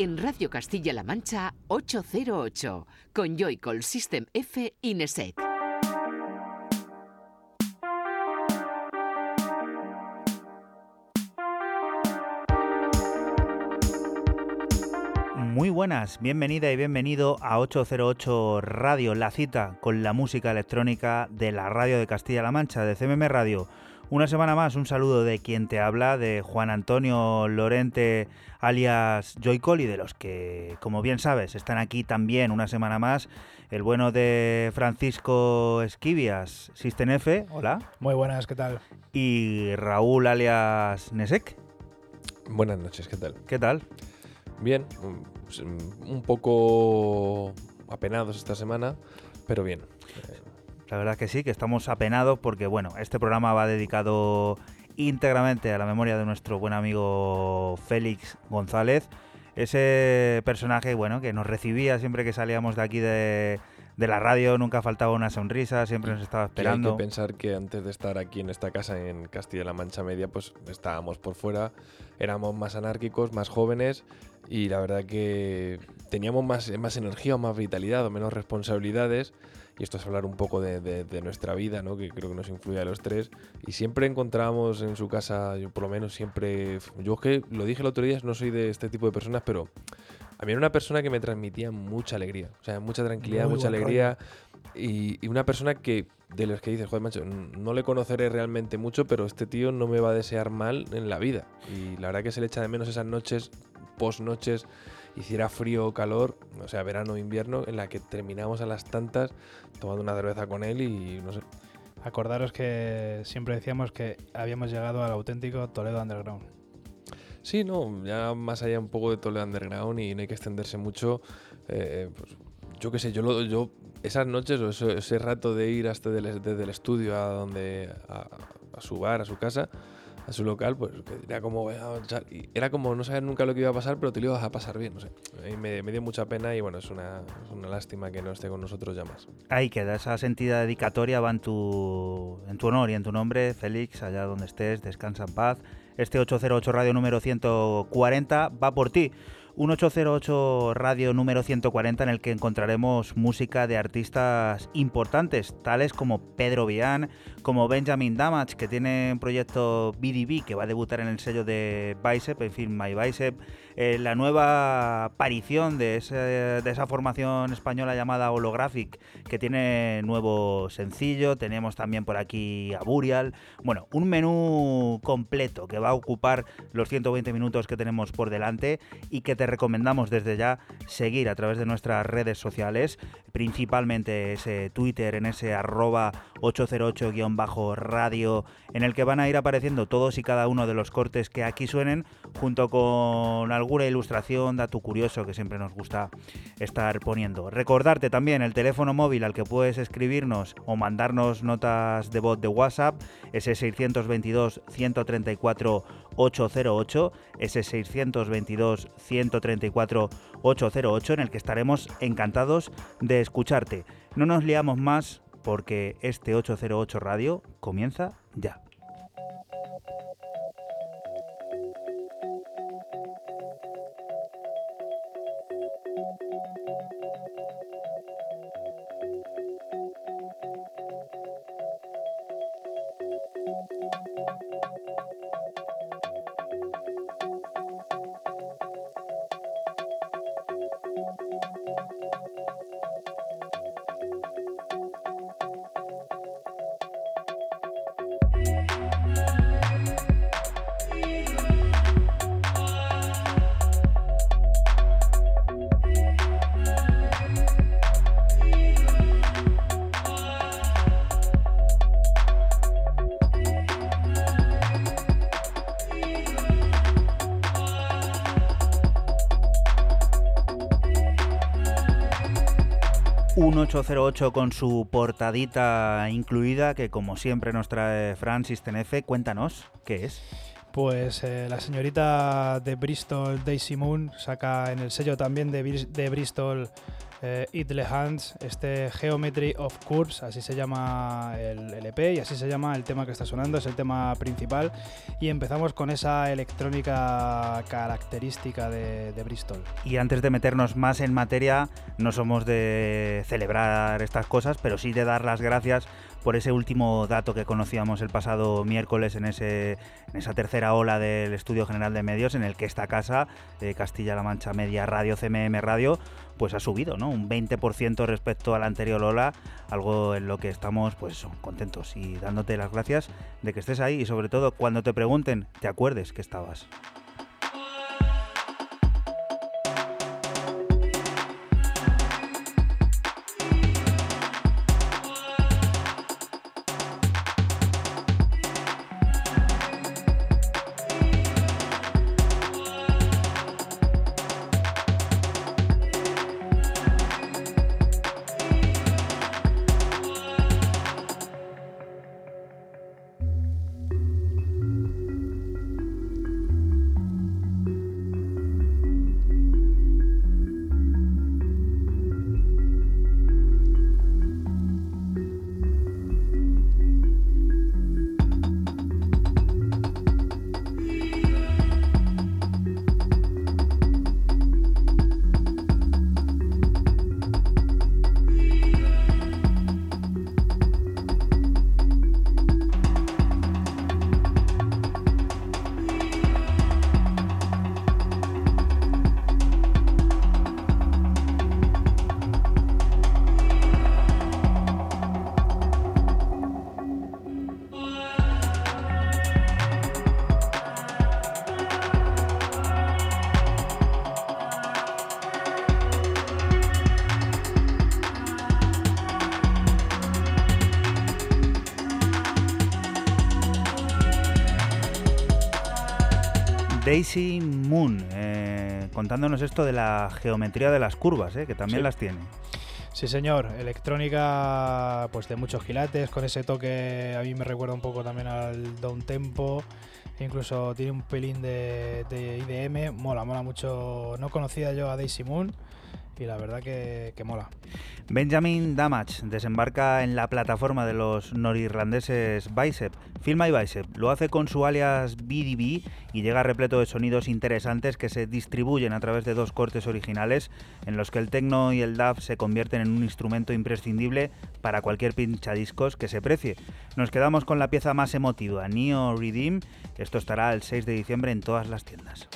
en Radio Castilla-La Mancha 808 con Joycall System F Ineset. Muy buenas, bienvenida y bienvenido a 808 Radio, la cita con la música electrónica de la radio de Castilla-La Mancha, de CMM Radio. Una semana más, un saludo de quien te habla, de Juan Antonio Lorente, alias Joycol, y de los que, como bien sabes, están aquí también una semana más. El bueno de Francisco Esquivias, F, hola. Muy buenas, ¿qué tal? Y Raúl, alias Nesek. Buenas noches, ¿qué tal? ¿Qué tal? Bien, pues, un poco apenados esta semana, pero bien. La verdad que sí, que estamos apenados porque, bueno, este programa va dedicado íntegramente a la memoria de nuestro buen amigo Félix González. Ese personaje, bueno, que nos recibía siempre que salíamos de aquí de, la radio, nunca faltaba una sonrisa, siempre nos estaba esperando. hay que pensar que antes de estar aquí en esta casa en Castilla-La Mancha Media, pues estábamos por fuera, éramos más anárquicos, más jóvenes y la verdad que teníamos más, más energía o más vitalidad o menos responsabilidades y esto es hablar un poco de, nuestra vida, ¿no? que creo que nos influye a los tres. Y siempre encontramos en su casa, yo por lo menos siempre, yo es que lo dije el otro día, no soy de este tipo de personas, pero a mí era una persona que me transmitía mucha alegría, o sea, mucha tranquilidad, mucha alegría. Y, una persona que, de los que dices, joder, macho, no le conoceré realmente mucho, pero este tío no me va a desear mal en la vida. Y la verdad que se le echa de menos esas noches, post noches hiciera frío o calor, o sea, verano o invierno, en la que terminamos a las tantas tomando una cerveza con él y no sé. Acordaros que siempre decíamos que habíamos llegado al auténtico Toledo Underground. Sí, no, ya más allá un poco de Toledo Underground y no hay que extenderse mucho. Eh, pues, yo qué sé, yo, lo, yo esas noches o ese, rato de ir hasta desde el estudio a donde a su bar, a su casa, a su local, pues era como, era como no saber nunca lo que iba a pasar, pero te lo ibas a pasar bien, no sé. me, dio mucha pena y bueno, es una, una, lástima que no esté con nosotros ya más. Ahí queda, esa sentida dedicatoria va en tu, en tu honor y en tu nombre, Félix, allá donde estés, descansa en paz. Este 808 Radio número 140 va por ti. Un 808 Radio número 140 en el que encontraremos música de artistas importantes, tales como Pedro Vian, como Benjamin Damage, que tiene un proyecto BDB que va a debutar en el sello de Bicep, en fin, My Bicep, eh, la nueva aparición de, esa formación española llamada Holographic, que tiene nuevo sencillo, tenemos también por aquí a Burial, bueno, un menú completo que va a ocupar los 120 minutos que tenemos por delante y que te recomendamos desde ya seguir a través de nuestras redes sociales, principalmente ese Twitter en ese arroba 808-radio en el que van a ir apareciendo todos y cada uno de los cortes que aquí suenen junto con alguna ilustración, dato curioso que siempre nos gusta estar poniendo. Recordarte también el teléfono móvil al que puedes escribirnos o mandarnos notas de voz de WhatsApp, ese 622 134 808, ese 622 134 808 en el que estaremos encantados de escucharte. No nos liamos más porque este 808 Radio comienza ya. 1808 con su portadita incluida que como siempre nos trae Francis Tenefe. Cuéntanos, ¿qué es? Pues eh, la señorita de Bristol, Daisy Moon, saca en el sello también de, Bristol eh, It Hands, este Geometry of Curves, así se llama el, el, EP y así se llama el tema que está sonando, es el tema principal. Y empezamos con esa electrónica característica de Bristol. Y antes de meternos más en materia, no somos de celebrar estas cosas, pero sí de dar las gracias por ese último dato que conocíamos el pasado miércoles en, ese, esa tercera ola del Estudio General de Medios, en el que esta casa, de Castilla-La Mancha Media Radio, CMM Radio, pues ha subido, ¿no? Un 20% respecto a la anterior ola, algo en lo que estamos, pues, contentos y dándote las gracias de que estés ahí y sobre todo cuando te pregunten, te acuerdes que estabas. Daisy Moon, eh, contándonos esto de la geometría de las curvas, eh, que también Sí. las tiene. Sí, señor. Electrónica pues de muchos gilates, con ese toque a mí me recuerda un poco también al down tempo. Incluso tiene un pelín de, de IDM. Mola, mola mucho. No conocía yo a Daisy Moon y la verdad que, que mola. Benjamin Damage desembarca en la plataforma de los norirlandeses Bicep. Filma y Bicep lo hace con su alias BDB y llega repleto de sonidos interesantes que se distribuyen a través de dos cortes originales en los que el techno y el DAF se convierten en un instrumento imprescindible para cualquier pinchadiscos que se precie. Nos quedamos con la pieza más emotiva, Neo Redeem. Esto estará el 6 de diciembre en todas las tiendas.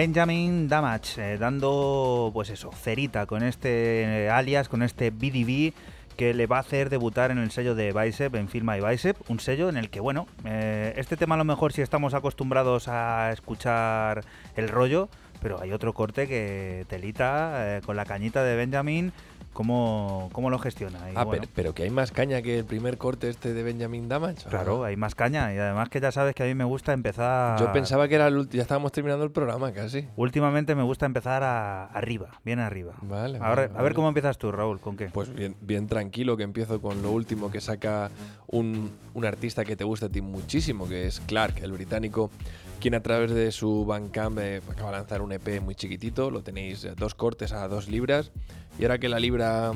Benjamin Damage, eh, dando pues eso, cerita con este eh, alias, con este BDB que le va a hacer debutar en el sello de Bicep, en Firma y Bicep, un sello en el que, bueno, eh, este tema a lo mejor si estamos acostumbrados a escuchar el rollo, pero hay otro corte que telita con la cañita de Benjamin ¿Cómo, cómo lo gestiona? Y ah, bueno, pero, pero que hay más caña que el primer corte este de Benjamin Damage. Claro, hay más caña y además que ya sabes que a mí me gusta empezar... Yo pensaba que era el ulti- ya estábamos terminando el programa casi. Últimamente me gusta empezar a- arriba, bien arriba. Vale. Ahora, vale, A ver cómo empiezas tú, Raúl, ¿con qué? Pues bien, bien tranquilo que empiezo con lo último que saca un, un artista que te gusta a ti muchísimo, que es Clark, el británico, quien a través de su Bandcamp eh, acaba de lanzar un EP muy chiquitito, lo tenéis eh, dos cortes a dos libras, y ahora que la libra,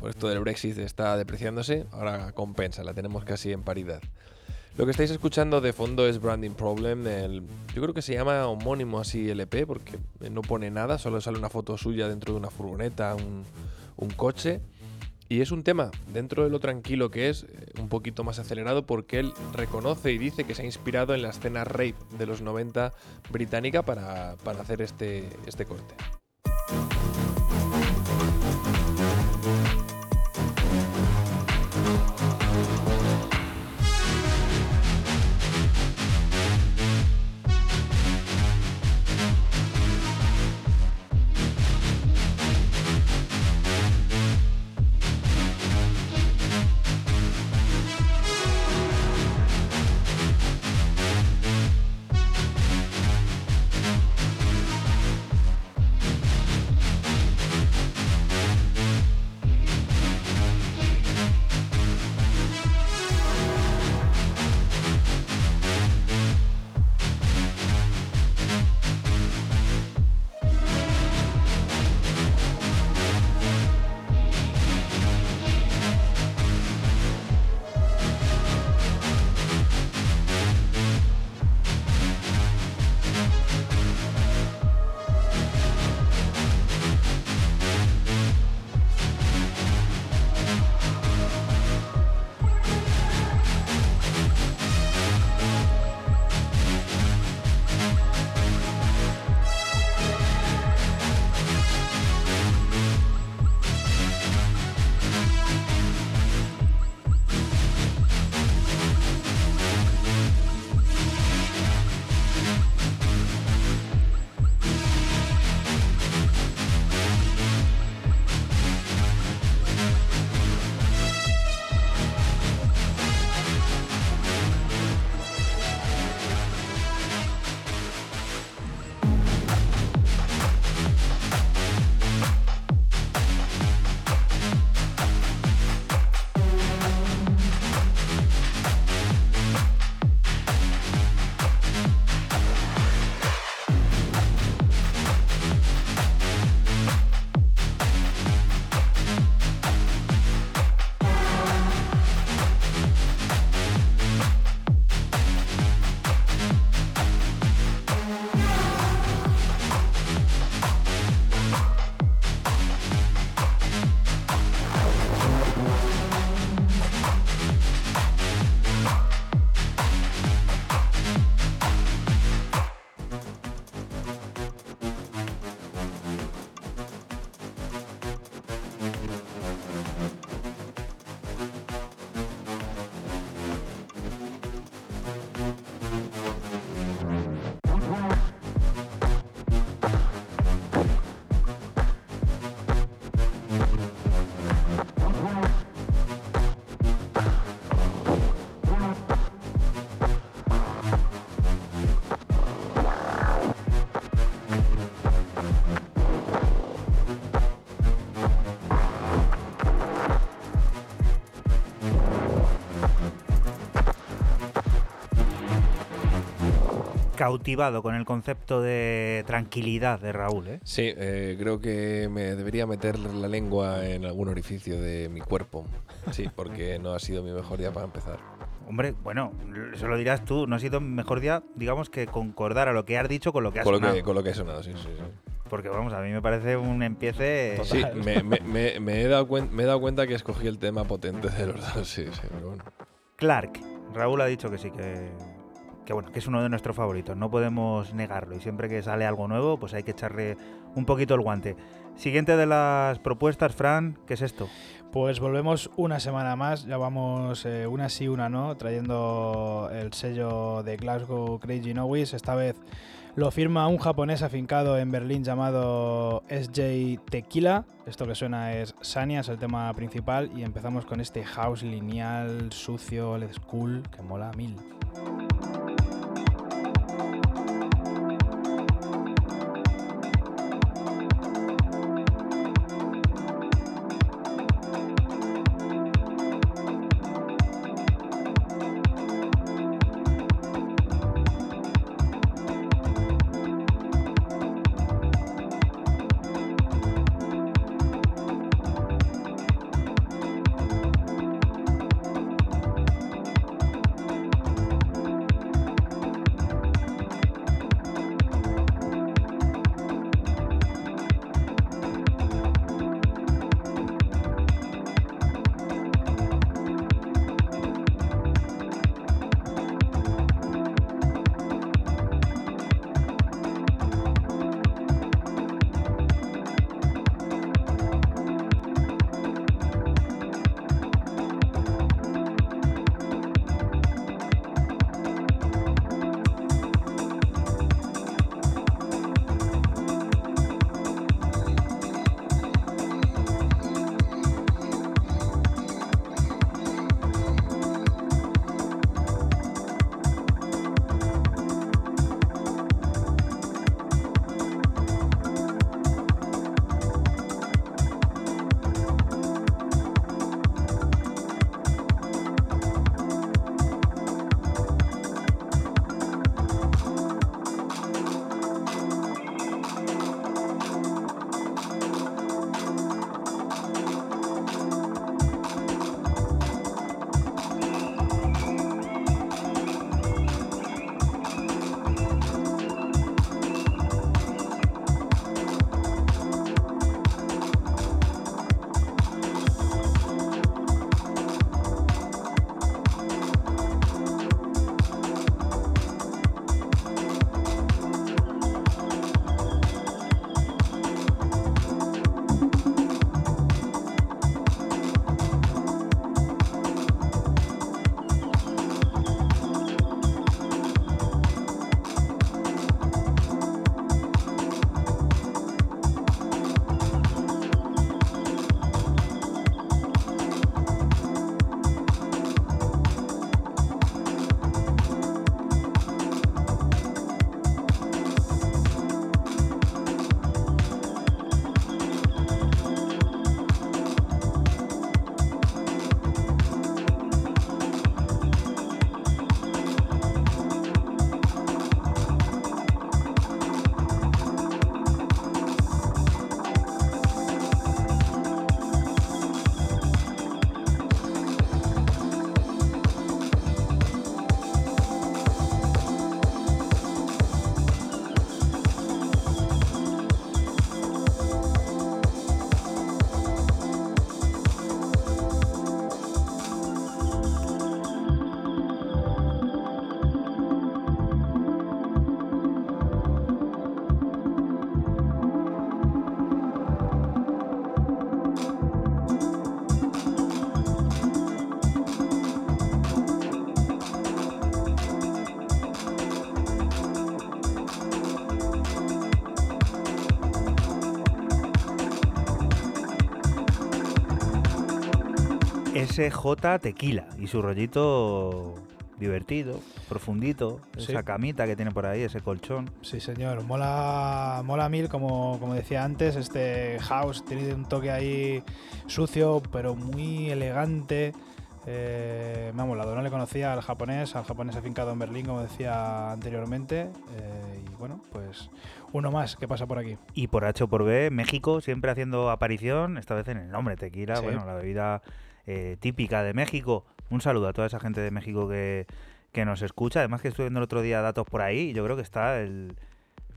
por esto del Brexit, está depreciándose, ahora compensa, la tenemos casi en paridad. Lo que estáis escuchando de fondo es Branding Problem. yo creo que se llama homónimo así el EP porque no pone nada, solo sale una foto suya dentro de una furgoneta, un coche. Y es un tema, dentro de lo tranquilo que es, eh, un poquito más acelerado porque él reconoce y dice que se ha inspirado en la escena rape de los 90 británica para, para hacer este, este corte. Cautivado con el concepto de tranquilidad de Raúl, ¿eh? Sí, eh, creo que me debería meter la lengua en algún orificio de mi cuerpo. Sí, porque no ha sido mi mejor día para empezar. Hombre, bueno, eso lo dirás tú. No ha sido mejor día, digamos, que concordar a lo que has dicho con lo que has Con lo sonado. que, con lo que he sonado, sí, sí, sí. Porque vamos, a mí me parece un empiece. Sí, me, me- me- me he dado cuen- me he dado cuenta que escogí el tema potente de los dos, sí, sí, pero bueno. Clark. Raúl ha dicho que sí, que, que bueno, que es uno de nuestros favoritos, no podemos negarlo y siempre que sale algo nuevo, pues hay que echarle un poquito el guante. Siguiente de las propuestas, Fran, ¿qué es esto? Pues volvemos una semana más, ya vamos eh, una sí, una no, trayendo el sello de Glasgow Crazy Nowis. Esta vez lo firma un japonés afincado en Berlín llamado SJ Tequila. Esto que suena es Sania, es el tema principal. Y empezamos con este house lineal, sucio, old school, que mola mil. SJ Tequila y su rollito divertido, profundito, Sí. esa camita que tiene por ahí, ese colchón. Sí, señor. Mola, mola mil, como, como decía antes. Este house tiene un toque ahí sucio, pero muy elegante. Eh, me ha molado. No le conocía al japonés, al japonés afincado en Berlín, como decía anteriormente. Eh, y bueno, pues uno más que pasa por aquí. Y por H o por B, México siempre haciendo aparición, esta vez en el nombre tequila, Sí. bueno, la bebida eh, típica de México. Un saludo a toda esa gente de México que, que nos escucha. Además que estuve viendo el otro día datos por ahí y yo creo que está el...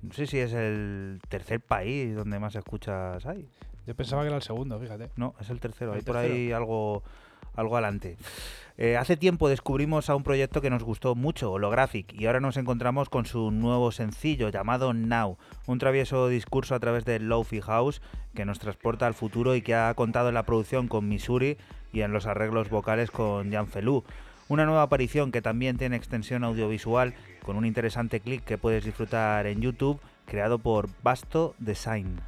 No sé si es el tercer país donde más escuchas hay. Yo pensaba que era el segundo, fíjate. No, es el tercero. El Hay por ahí algo, algo adelante. Eh, hace tiempo descubrimos a un proyecto que nos gustó mucho, Holographic, y ahora nos encontramos con su nuevo sencillo llamado Now, un travieso discurso a través de Lofi House que nos transporta al futuro y que ha contado en la producción con Missouri y en los arreglos vocales con Jan Felú. Una nueva aparición que también tiene extensión audiovisual con un interesante clip que puedes disfrutar en YouTube creado por Basto Design.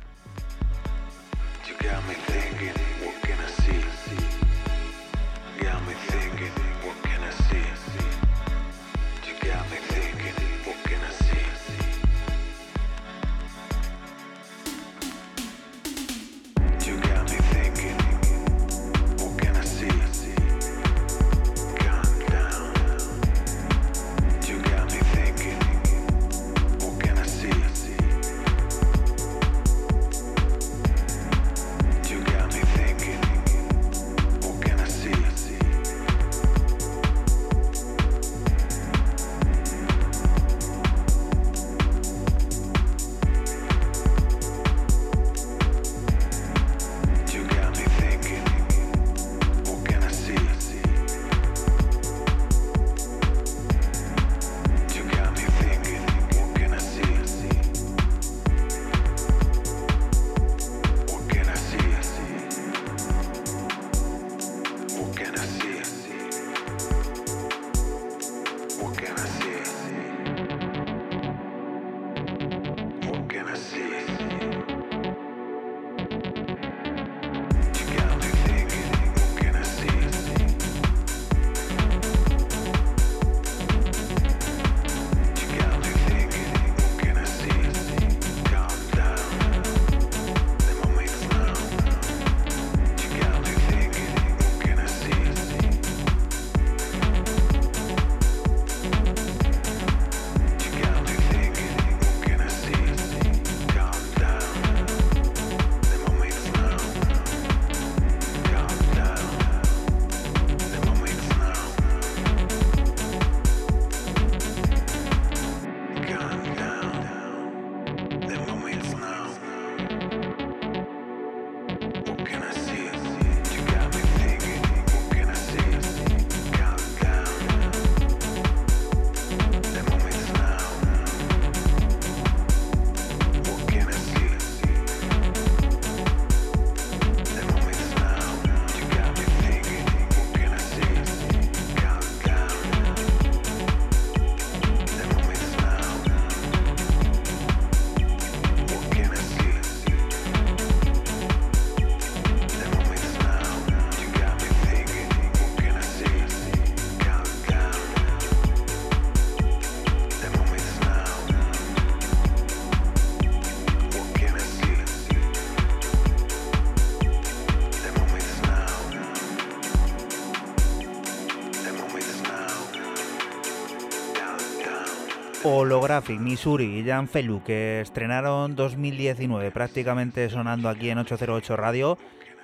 Holographic, Missouri y Jan Felu, que estrenaron 2019 prácticamente sonando aquí en 808 Radio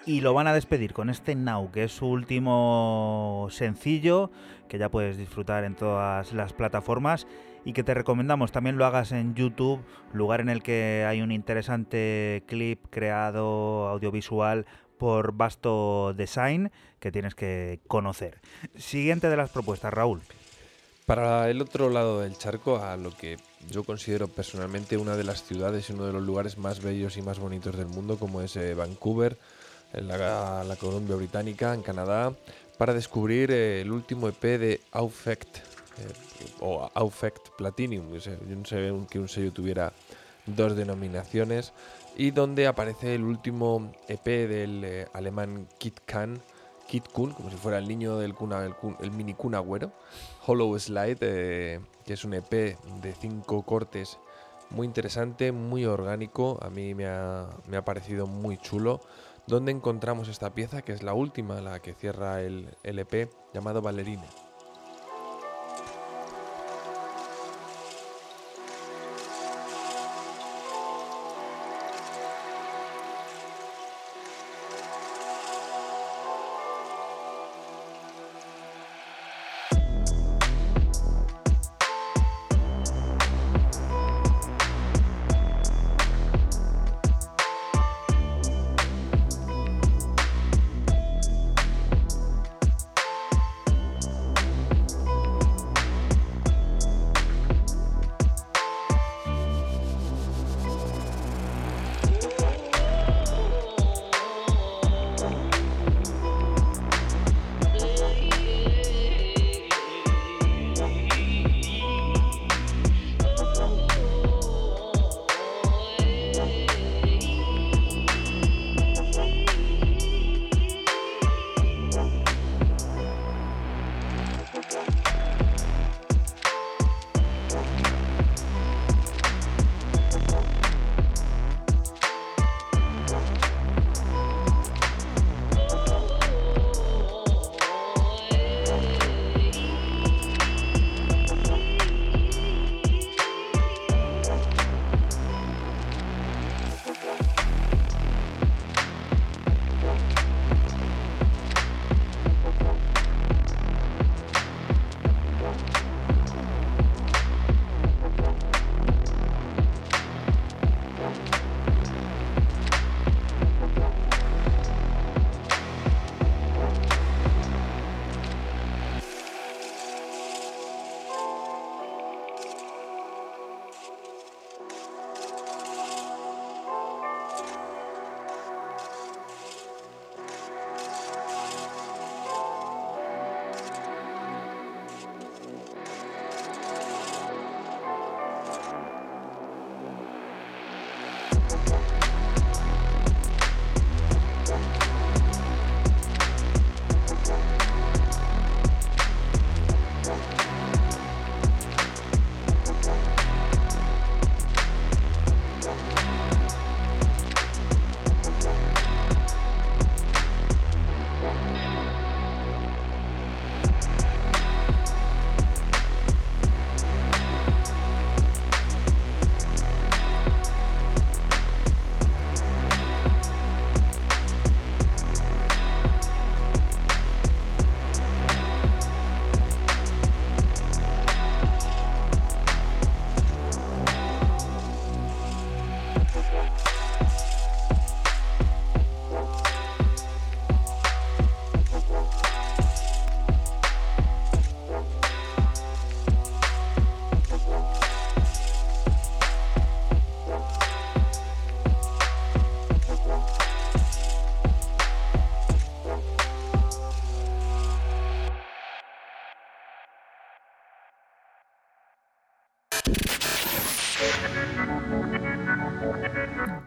y lo van a despedir con este Now, que es su último sencillo, que ya puedes disfrutar en todas las plataformas y que te recomendamos también lo hagas en YouTube, lugar en el que hay un interesante clip creado audiovisual por Basto Design que tienes que conocer. Siguiente de las propuestas, Raúl. Para el otro lado del charco, a lo que yo considero personalmente una de las ciudades y uno de los lugares más bellos y más bonitos del mundo, como es eh, Vancouver, en la, Columbia Británica, en Canadá, para descubrir eh, el último EP de Aufect, eh, o Platinum. Yo no sé que un sello tuviera dos denominaciones, y donde aparece el último EP del alemán Kit Kan, Kit Kun, como si fuera el niño del cuna, el, mini Kun Agüero. Hollow Slide, eh, que es un EP de cinco cortes muy interesante, muy orgánico. A mí me ha, me ha, parecido muy chulo. Donde encontramos esta pieza, que es la última, la que cierra el, el EP, llamado Ballerina.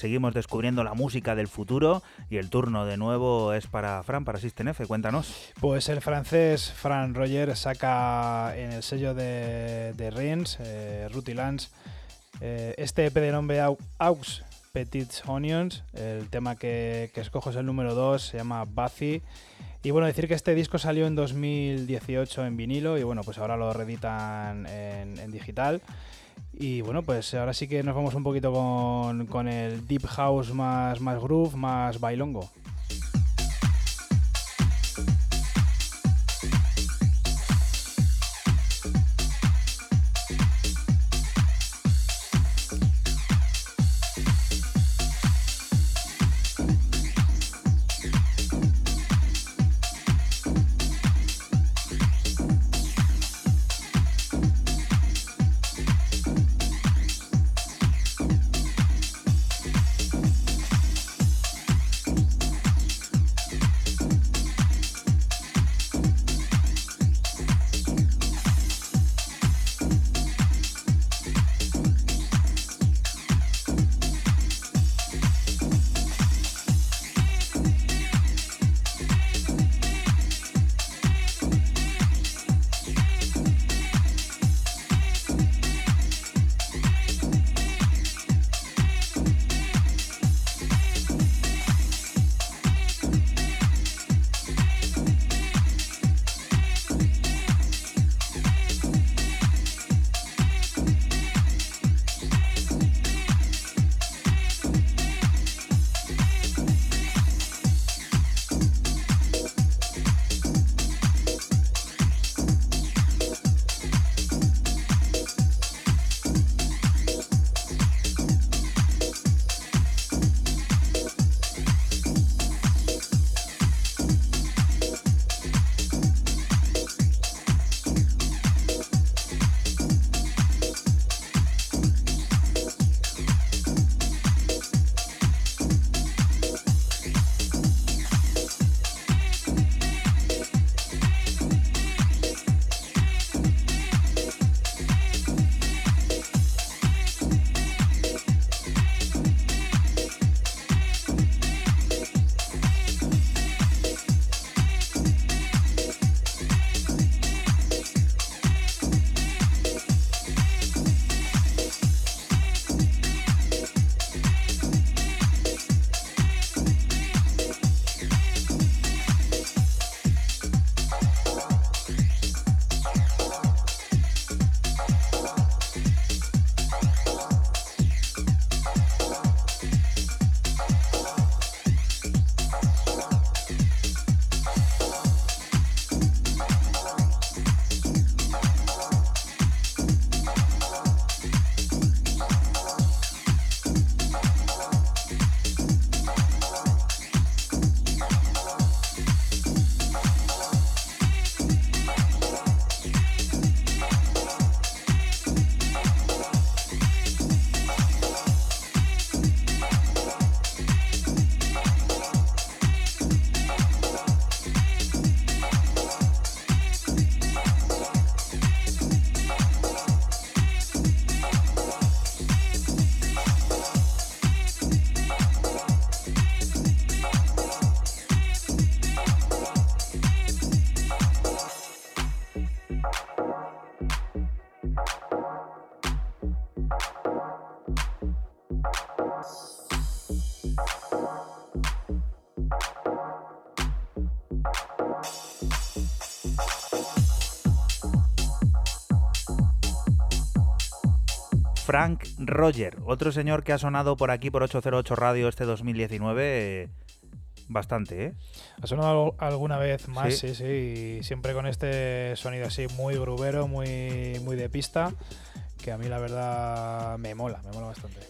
Seguimos descubriendo la música del futuro y el turno de nuevo es para Fran, para System F. Cuéntanos. Pues el francés Fran Roger saca en el sello de, de Rins, eh, eh, este EP de nombre Aux Petits Onions. El tema que, escojo es el número 2, se llama Bathy. Y bueno, decir que este disco salió en 2018 en vinilo y bueno, pues ahora lo reeditan en, digital. Y bueno, pues ahora sí que nos vamos un poquito con, con el deep house más, más groove, más bailongo. Frank Roger, otro señor que ha sonado por aquí por 808 Radio este 2019 eh, bastante, ¿eh? Ha sonado alguna vez más, sí. sí, y siempre con este sonido así muy grubero, muy, muy de pista, que a mí la verdad me mola, me mola bastante.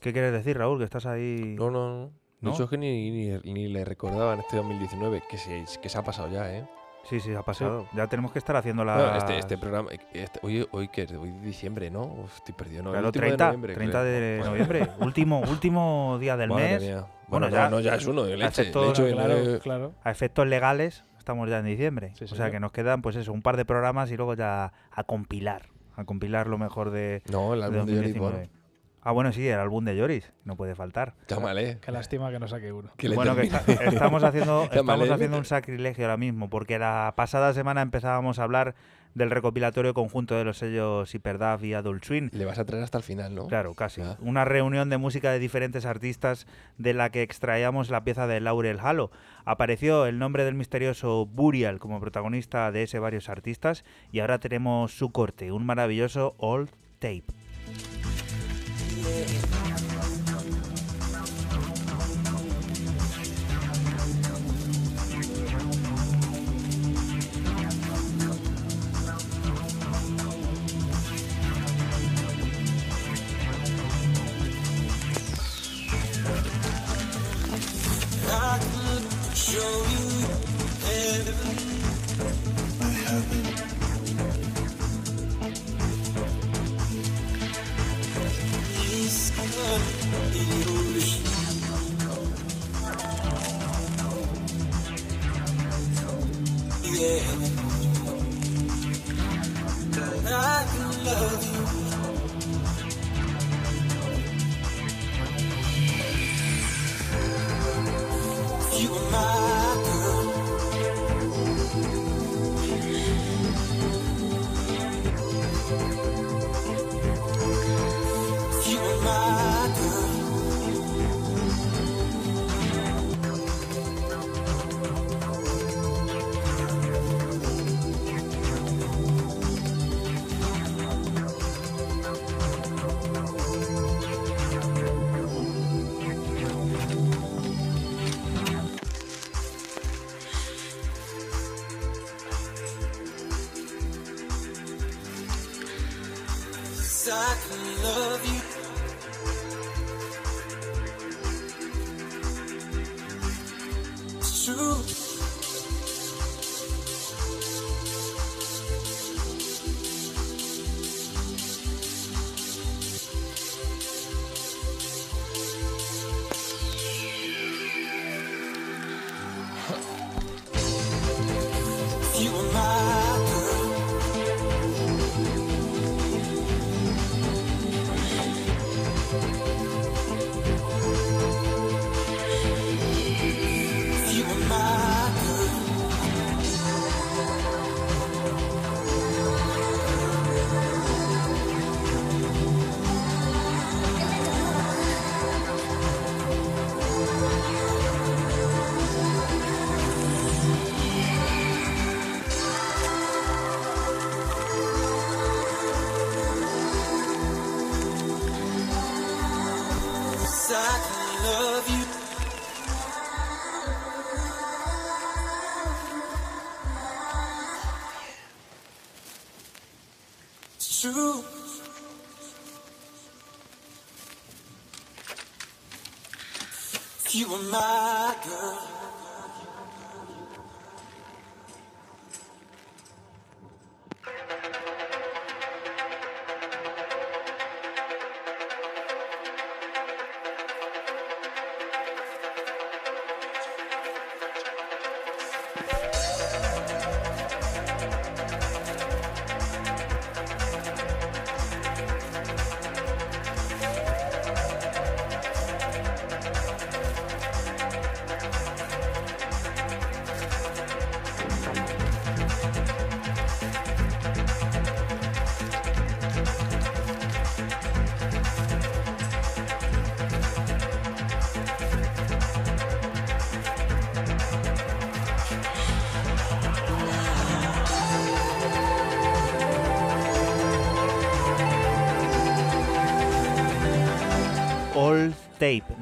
¿Qué quieres decir, Raúl? Que estás ahí. No, no, no. ¿No? Es que ni, ni, ni le recordaba en este 2019, que se, que se ha pasado ya, ¿eh? Sí, sí, ha pasado. Ya tenemos que estar haciendo la... Bueno, este, este programa, este- hoy, hoy que es, hoy es diciembre, ¿no? Uf, estoy perdido, ¿no? El Claro, último 30, de noviembre. 30 creo. de Bueno, noviembre, último, último día del madre mes. mía. Bueno, Bueno, ya- ya, no, ya es uno de leche. efectos- De hecho, el- claro, eh, claro. A efectos legales, estamos ya en diciembre. Sí, o sea que nos quedan, pues eso, un par de programas y luego ya a compilar. A compilar lo mejor de, no, el álbum de Joris 2019. Bon. Ah, bueno, sí, el álbum de Joris, no puede faltar. Llámale. Qué lástima que no saque uno. Que bueno, que está- estamos haciendo, estamos haciendo un sacrilegio ahora mismo, porque la pasada semana empezábamos a hablar del recopilatorio conjunto de los sellos Hyperdub y Adult Swing. Le vas a traer hasta el final, ¿no? Claro, casi. Ah. Una reunión de música de diferentes artistas de la que extraíamos la pieza de Laurel Halo. Apareció el nombre del misterioso Burial como protagonista de ese varios artistas y ahora tenemos su corte, un maravilloso old tape. yeah.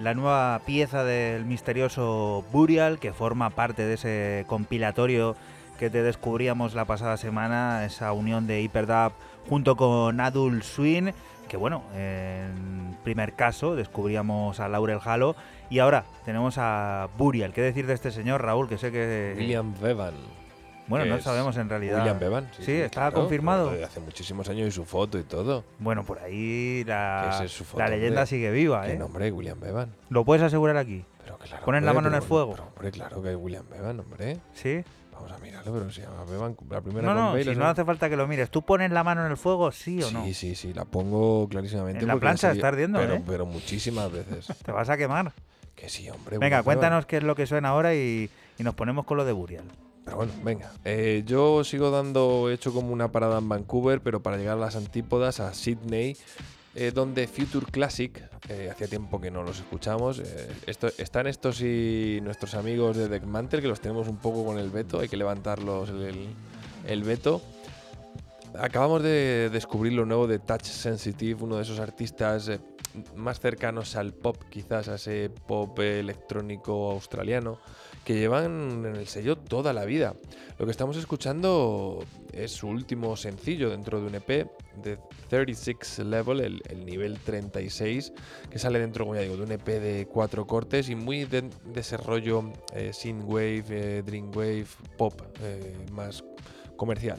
La nueva pieza del misterioso Burial que forma parte de ese compilatorio que te descubríamos la pasada semana, esa unión de Hyperdub junto con Adult Swing, que bueno, en primer caso descubríamos a Laurel Halo y ahora tenemos a Burial. ¿Qué decir de este señor, Raúl? Que sé que... William Bevan. Bueno, no sabemos en realidad. William Bevan. Sí, está confirmado. Desde hace muchísimos años y su foto y todo. Bueno, por ahí la, es foto, la leyenda hombre. sigue viva, ¿Qué ¿eh? nombre? William Bevan. ¿Lo puedes asegurar aquí? Pero claro. Ponen la mano en el fuego. Pero, hombre, claro que es William Bevan, hombre. ¿Sí? Vamos a mirarlo, pero se llama Bevan. La primera No, no, si no hace falta que lo mires. ¿Tú pones la mano en el fuego, sí o no? Sí, sí, sí, la pongo clarísimamente. En la plancha está ardiendo, pero, ¿eh? pero muchísimas veces. Te vas a quemar. que sí, hombre. Venga, William Bevan. cuéntanos qué es lo que suena ahora y, y nos ponemos con lo de Burial. Pero bueno, venga. Eh, yo sigo dando, he hecho como una parada en Vancouver, pero para llegar a las antípodas, a Sydney, eh, donde Future Classic, eh, hacía tiempo que no los escuchamos. están estos y nuestros amigos de Deckmantel, que los tenemos un poco con el veto, hay que levantarlos el, el- veto. Acabamos de descubrir lo nuevo de Touch Sensitive, uno de esos artistas más cercanos al pop, quizás a ese pop electrónico australiano, que llevan en el sello toda la vida. Lo que estamos escuchando es su último sencillo dentro de un EP de 36 Level, el, el nivel 36, que sale dentro, como ya digo, de un EP de cuatro cortes y muy de, de ese rollo eh, eh, dreamwave, pop eh, más comercial.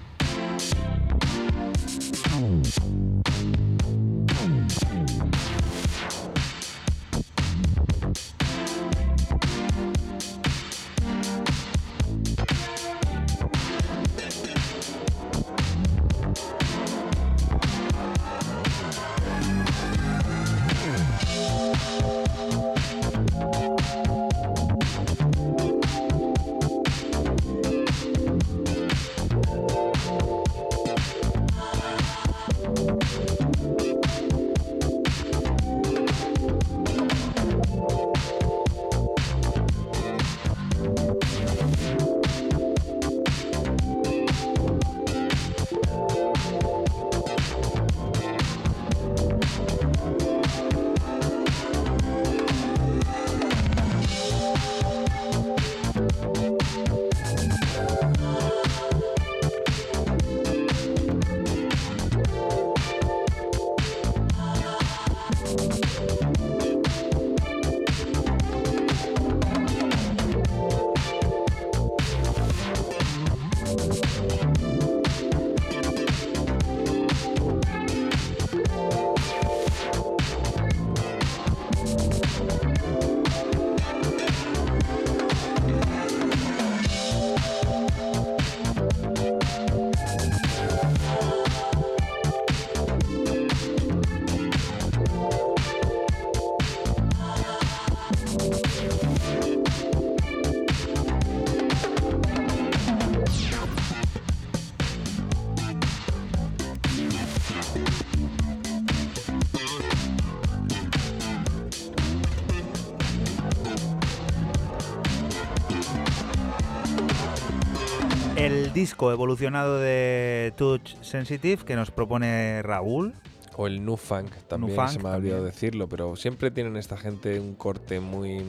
Disco evolucionado de Touch Sensitive que nos propone Raúl. O el Nu Funk, también se me ha olvidado también. decirlo, pero siempre tienen esta gente un corte muy,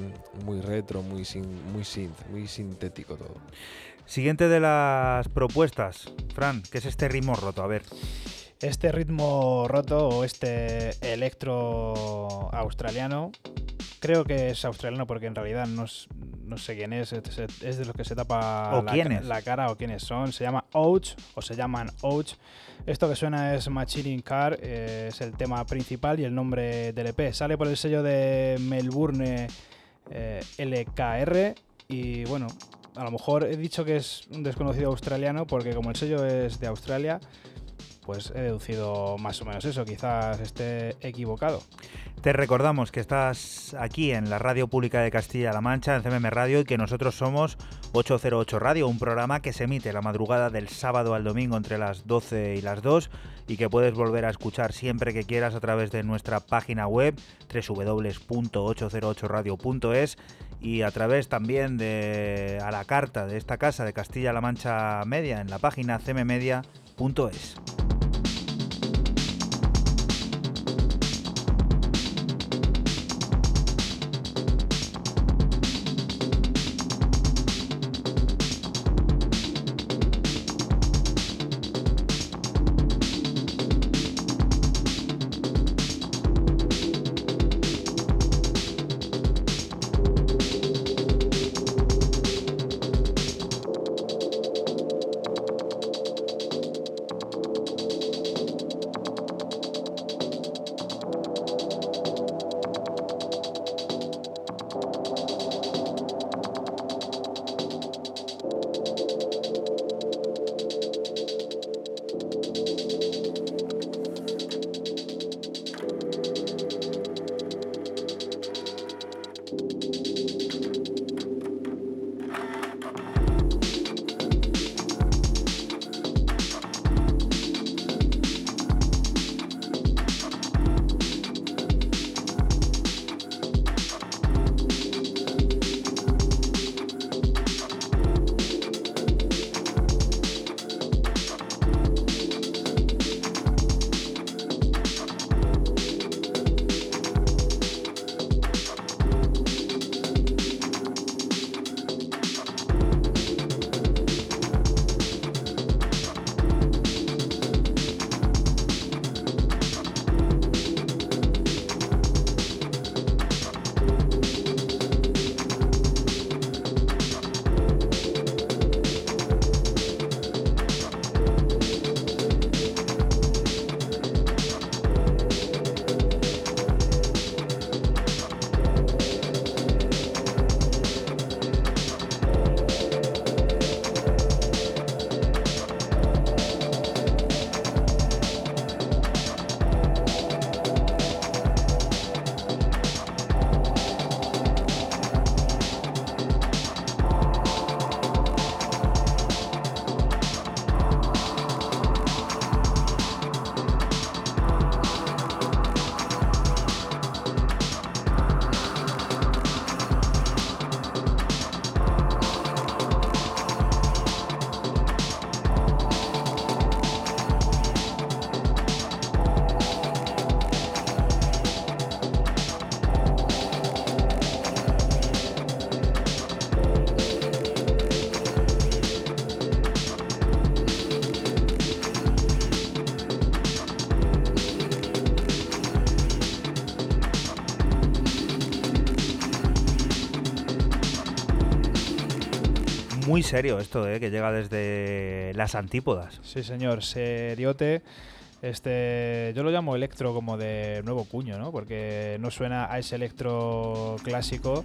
muy retro, muy, sin- muy synth, muy sintético todo. Siguiente de las propuestas, Fran, ¿qué es este ritmo roto? A ver. Este ritmo roto o este electro australiano, creo que es australiano porque en realidad no, no sé quién es, es, es de los que se tapa ¿O la, quién cara o quiénes son. Se llama Ouch o se llaman Ouch. Esto que suena es Machining Car, eh, es el tema principal y el nombre del EP. Sale por el sello de Melbourne eh, LKR y bueno, a lo mejor he dicho que es un desconocido australiano porque como el sello es de Australia, pues he deducido más o menos eso. Quizás esté equivocado. Te recordamos que estás aquí en la Radio Pública de Castilla-La Mancha, en CMM Radio, y que nosotros somos 808 Radio, un programa que se emite la madrugada del sábado al domingo entre las 12 y las 2 y que puedes volver a escuchar siempre que quieras a través de nuestra página web www.808radio.es y a través también de a la carta de esta casa de Castilla-La Mancha Media en la página cmmedia.es. Muy serio esto, ¿eh? que llega desde las antípodas. Sí, señor, seriote. Este, yo lo llamo electro como de nuevo cuño, ¿no? Porque no suena a ese electro clásico.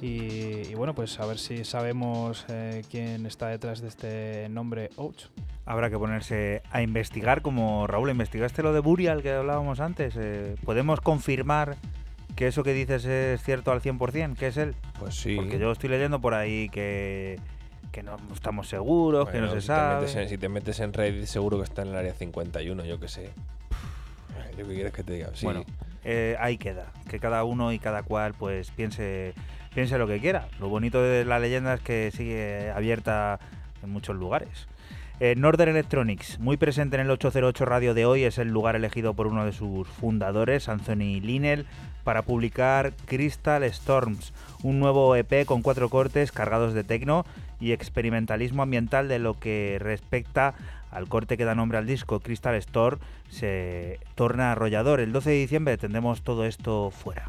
Y, y bueno, pues a ver si sabemos eh, quién está detrás de este nombre Ouch. Habrá que ponerse a investigar, como Raúl, ¿investigaste lo de Burial que hablábamos antes? Eh, ¿Podemos confirmar que eso que dices es cierto al 100%, que es él? Pues sí. Porque yo estoy leyendo por ahí que, estamos seguros, que no se si sabe. en- si te metes en Reddit, seguro que está en el área 51, yo qué sé. ¿Yo qué quieres que te diga? Sí. Bueno, eh, ahí queda. Que cada uno y cada cual pues piense, piense lo que quiera. Lo bonito de la leyenda es que sigue abierta en muchos lugares. Eh, Northern Electronics, muy presente en el 808 Radio de hoy, es el lugar elegido por uno de sus fundadores, Anthony Linnell, para publicar Crystal Storms, un nuevo EP con cuatro cortes cargados de tecno y experimentalismo ambiental de lo que respecta al corte que da nombre al disco, Crystal Storm, se torna arrollador. El 12 de diciembre tendremos todo esto fuera.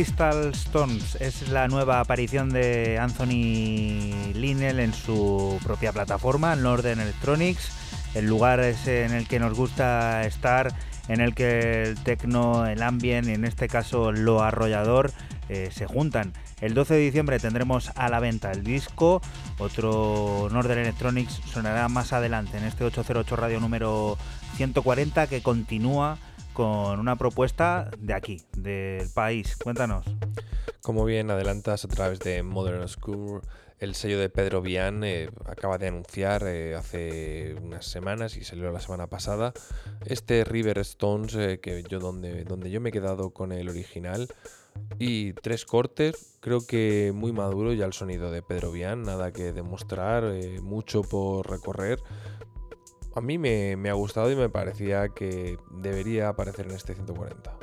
Crystal Stones es la nueva aparición de Anthony Linnell en su propia plataforma, Northern Electronics. El lugar es en el que nos gusta estar, en el que el techno, el ambient y en este caso lo arrollador eh, se juntan. El 12 de diciembre tendremos a la venta el disco, otro Northern Electronics sonará más adelante en este 808 radio número 140 que continúa con una propuesta de aquí, del país. Cuéntanos. Como bien adelantas a través de Modern School, el sello de Pedro Vian eh, acaba de anunciar eh, hace unas semanas y salió la semana pasada este River Stones eh, que yo donde, donde yo me he quedado con el original y tres cortes, creo que muy maduro ya el sonido de Pedro Vian, nada que demostrar, mucho por recorrer. A mí me, ha gustado y me parecía que debería aparecer en este 140.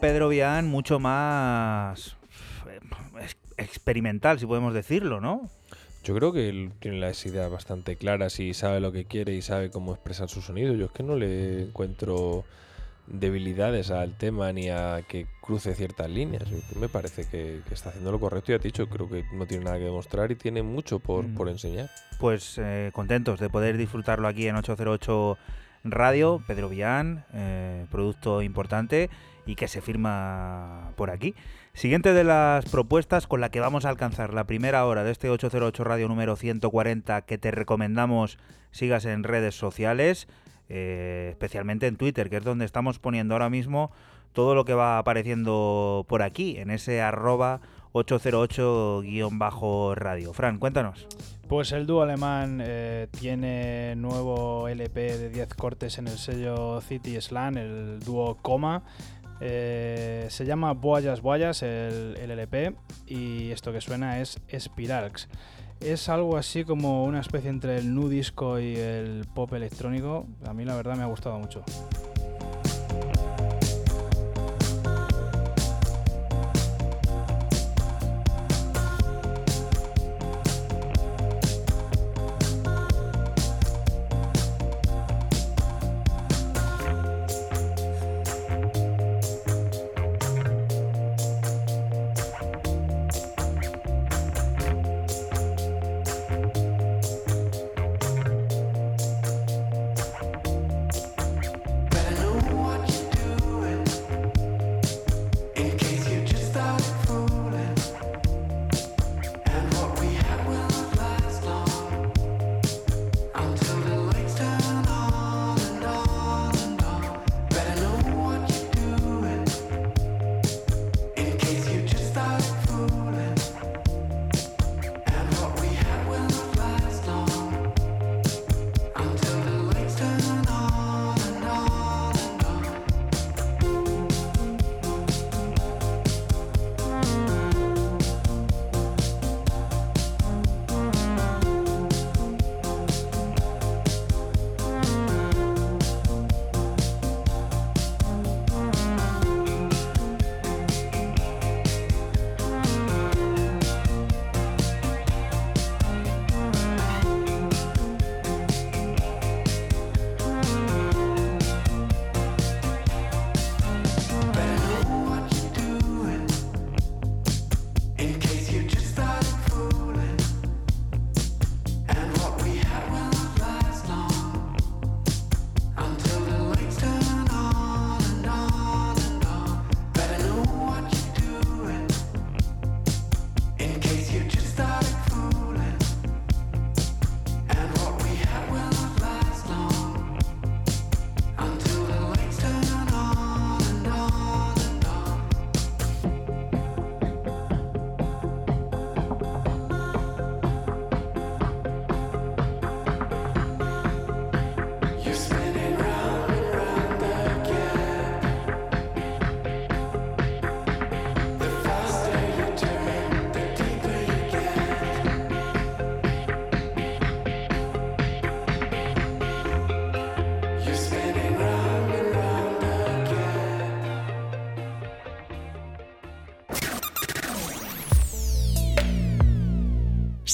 Pedro Vian mucho más eh, ex- experimental, si podemos decirlo, ¿no? Yo creo que él tiene las ideas bastante claras y sabe lo que quiere y sabe cómo expresar su sonido. Yo es que no le encuentro debilidades al tema ni a que cruce ciertas líneas. Me parece que, que está haciendo lo correcto y ha dicho, creo que no tiene nada que demostrar y tiene mucho por, Mm. por enseñar. Pues eh, contentos de poder disfrutarlo aquí en 808 Radio, Pedro Villán, eh, producto importante y que se firma por aquí. Siguiente de las propuestas con la que vamos a alcanzar la primera hora de este 808 Radio número 140 que te recomendamos sigas en redes sociales, eh, especialmente en Twitter, que es donde estamos poniendo ahora mismo todo lo que va apareciendo por aquí, en ese arroba 808-radio. Fran, cuéntanos. Pues el dúo alemán eh, tiene nuevo LP de 10 cortes en el sello City Slam, el dúo Coma. Eh, se llama Boyas Boyas el, el LP y esto que suena es Spiralx. Es algo así como una especie entre el nu disco y el pop electrónico. A mí la verdad me ha gustado mucho.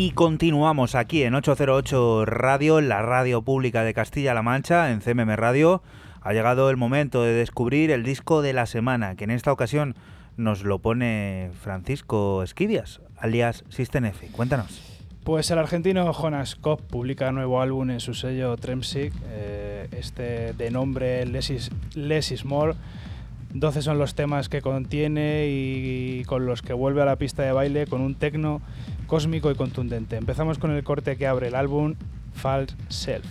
Y continuamos aquí en 808 Radio, la radio pública de Castilla-La Mancha, en CMM Radio. Ha llegado el momento de descubrir el disco de la semana, que en esta ocasión nos lo pone Francisco Esquivias, alias System F. Cuéntanos. Pues el argentino Jonas Kopp publica nuevo álbum en su sello Tremsic, eh, este de nombre Less is, Less is More. 12 son los temas que contiene y con los que vuelve a la pista de baile con un tecno cósmico y contundente. Empezamos con el corte que abre el álbum, False Self.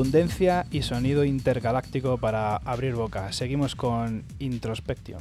Contundencia y sonido intergaláctico para abrir boca. Seguimos con Introspection.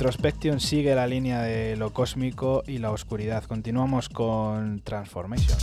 Introspection sigue la línea de lo cósmico y la oscuridad. Continuamos con Transformation.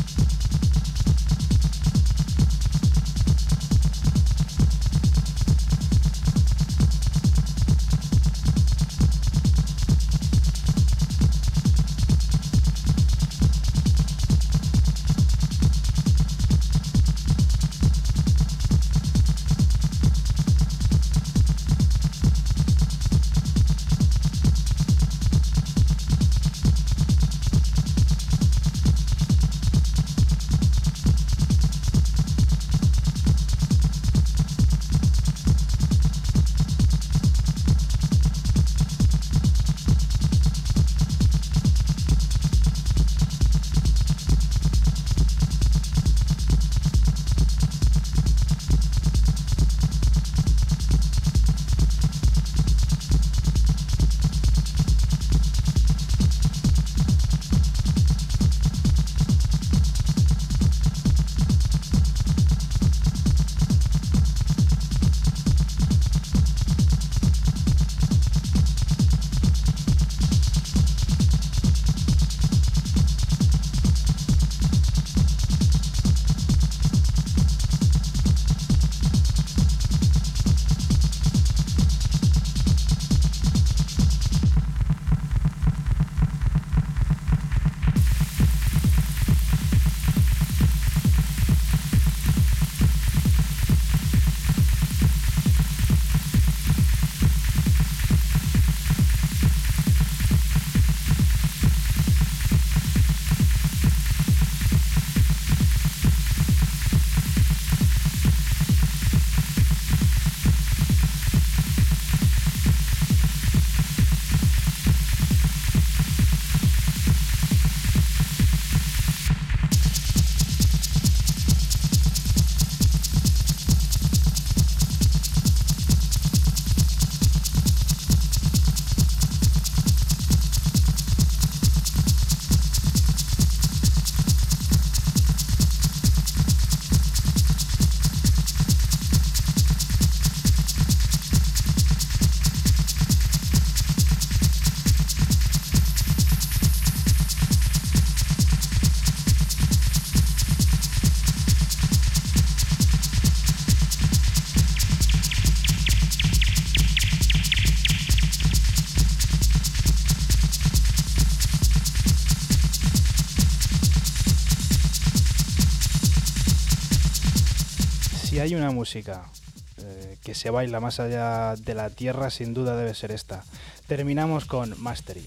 Hay una música eh, que se baila más allá de la tierra, sin duda debe ser esta. Terminamos con Mastery.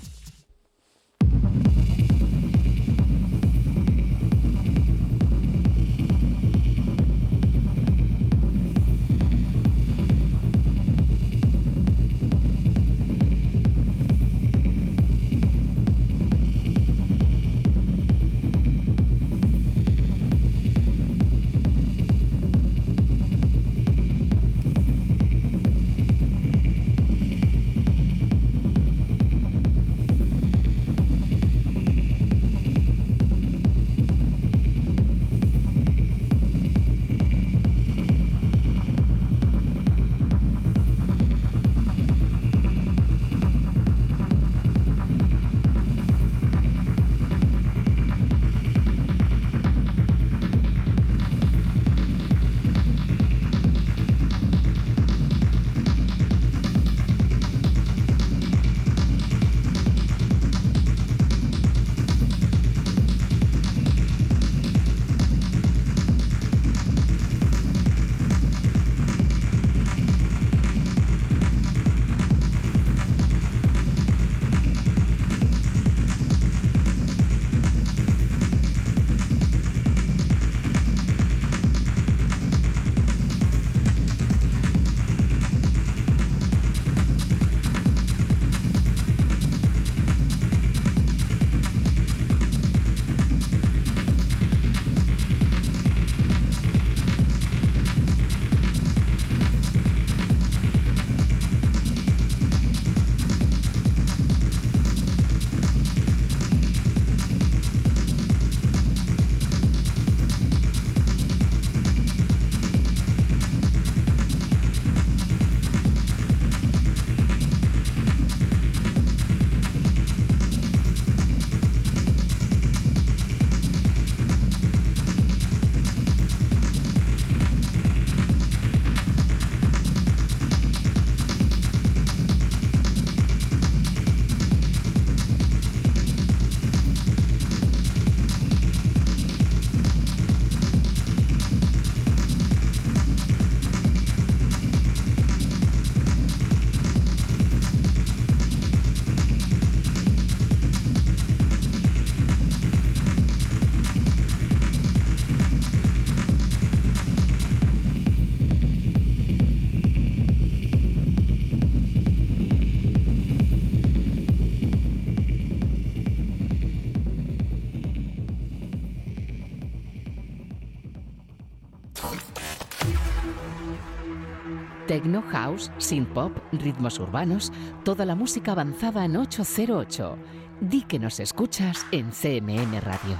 Techno, house, synth pop, ritmos urbanos, toda la música avanzada en 808. Di que nos escuchas en CMM Radio.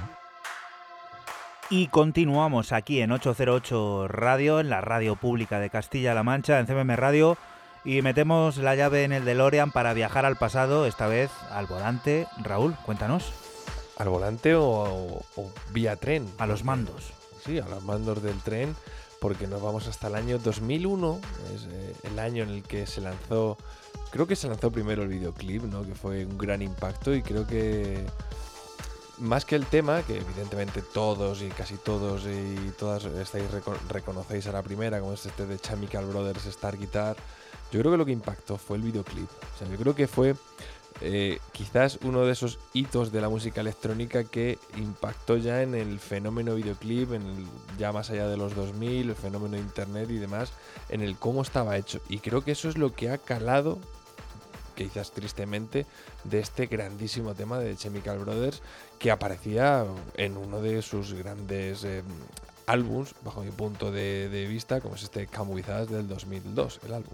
Y continuamos aquí en 808 Radio, en la radio pública de Castilla-La Mancha, en CMM Radio, y metemos la llave en el DeLorean para viajar al pasado, esta vez al volante. Raúl, cuéntanos. ¿Al volante o, o vía tren? A los mandos. Sí, a los mandos del tren, porque nos vamos hasta el año 2001, es eh, el año en el que se lanzó, creo que se lanzó primero el videoclip, ¿no? que fue un gran impacto y creo que más que el tema, que evidentemente todos y casi todos y todas estáis reco- reconocéis a la primera, como es este de Chemical Brothers Star Guitar, yo creo que lo que impactó fue el videoclip. O sea, yo creo que fue eh, quizás uno de esos hitos de la música electrónica que impactó ya en el fenómeno videoclip, en el- ya más allá de los 2000, el fenómeno internet y demás, en el cómo estaba hecho. Y creo que eso es lo que ha calado, quizás tristemente, de este grandísimo tema de Chemical Brothers que aparecía en uno de sus grandes eh, álbums, bajo mi punto de, de vista, como es este Come With Us del 2002, el álbum.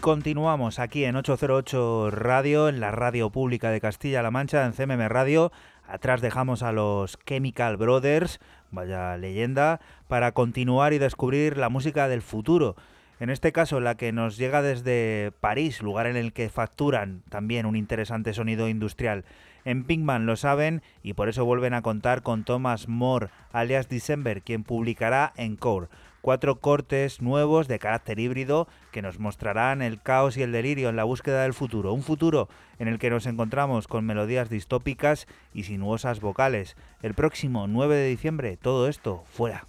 Continuamos aquí en 808 Radio, en la radio pública de Castilla-La Mancha, en CMM Radio. Atrás dejamos a los Chemical Brothers, vaya leyenda, para continuar y descubrir la música del futuro. En este caso, la que nos llega desde París, lugar en el que facturan también un interesante sonido industrial. En Pinkman lo saben y por eso vuelven a contar con Thomas Moore, alias December, quien publicará Encore cuatro cortes nuevos de carácter híbrido que nos mostrarán el caos y el delirio en la búsqueda del futuro. Un futuro en el que nos encontramos con melodías distópicas y sinuosas vocales. El próximo 9 de diciembre, todo esto fuera.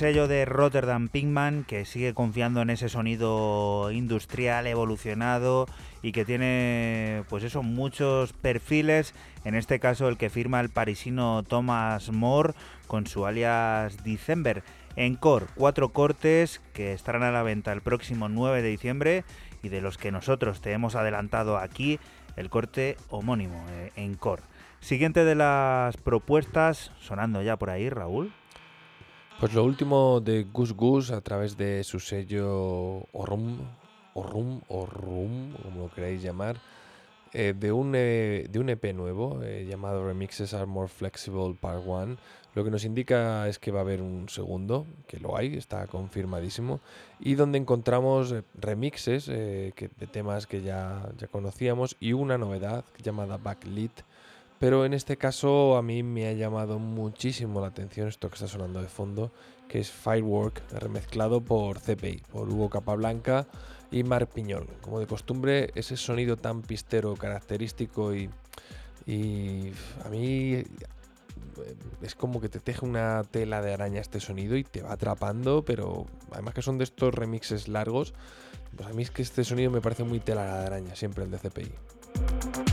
Sello de Rotterdam Pinkman que sigue confiando en ese sonido industrial evolucionado y que tiene pues eso muchos perfiles, en este caso el que firma el parisino Thomas Moore con su alias December. Encore, cuatro cortes que estarán a la venta el próximo 9 de diciembre y de los que nosotros te hemos adelantado aquí el corte homónimo, eh, Encore. Siguiente de las propuestas, sonando ya por ahí, Raúl. Pues lo último de Gus Gus a través de su sello Orum, Orum, Orum, como lo queráis llamar, eh, de, un, eh, de un EP nuevo eh, llamado Remixes Are More Flexible Part 1. Lo que nos indica es que va a haber un segundo, que lo hay, está confirmadísimo, y donde encontramos eh, remixes eh, que- de temas que ya, ya conocíamos y una novedad llamada Backlit. Pero en este caso a mí me ha llamado muchísimo la atención esto que está sonando de fondo, que es Firework, remezclado por CPI, por Hugo Capablanca y Marc Piñol. Como de costumbre, ese sonido tan pistero, característico y, y a mí eh, es como que te teje una tela de araña este sonido y te va atrapando, pero además que son de estos remixes largos, pues a mí es que este sonido me parece muy tela de araña, siempre el de CPI.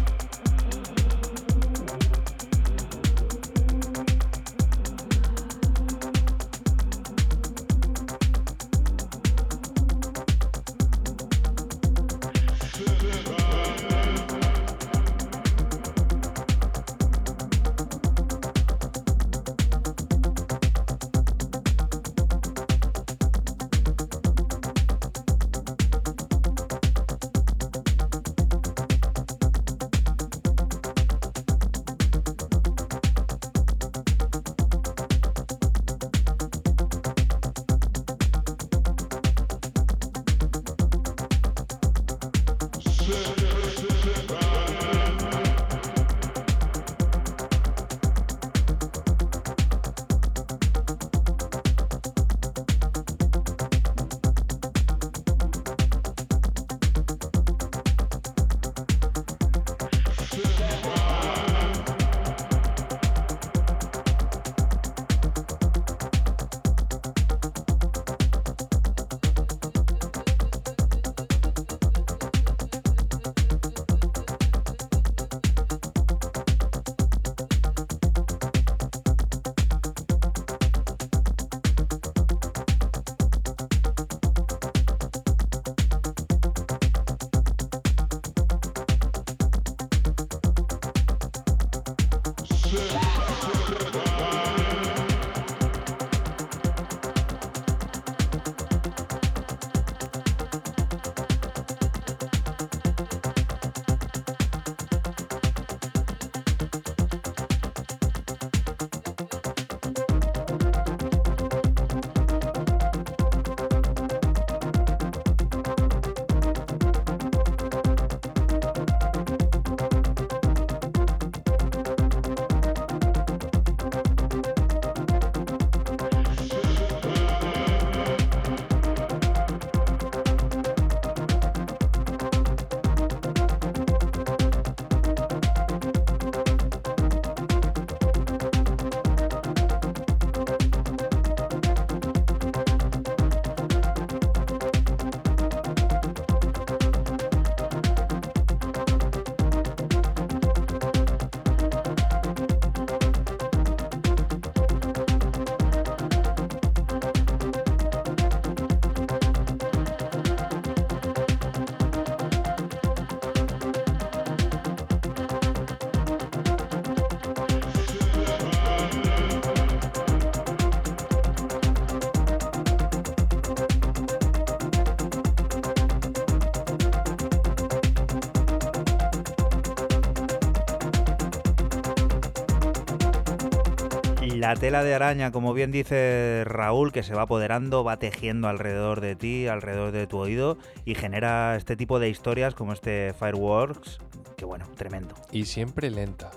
La tela de araña, como bien dice Raúl, que se va apoderando, va tejiendo alrededor de ti, alrededor de tu oído y genera este tipo de historias como este Fireworks, que bueno, tremendo. Y siempre lenta.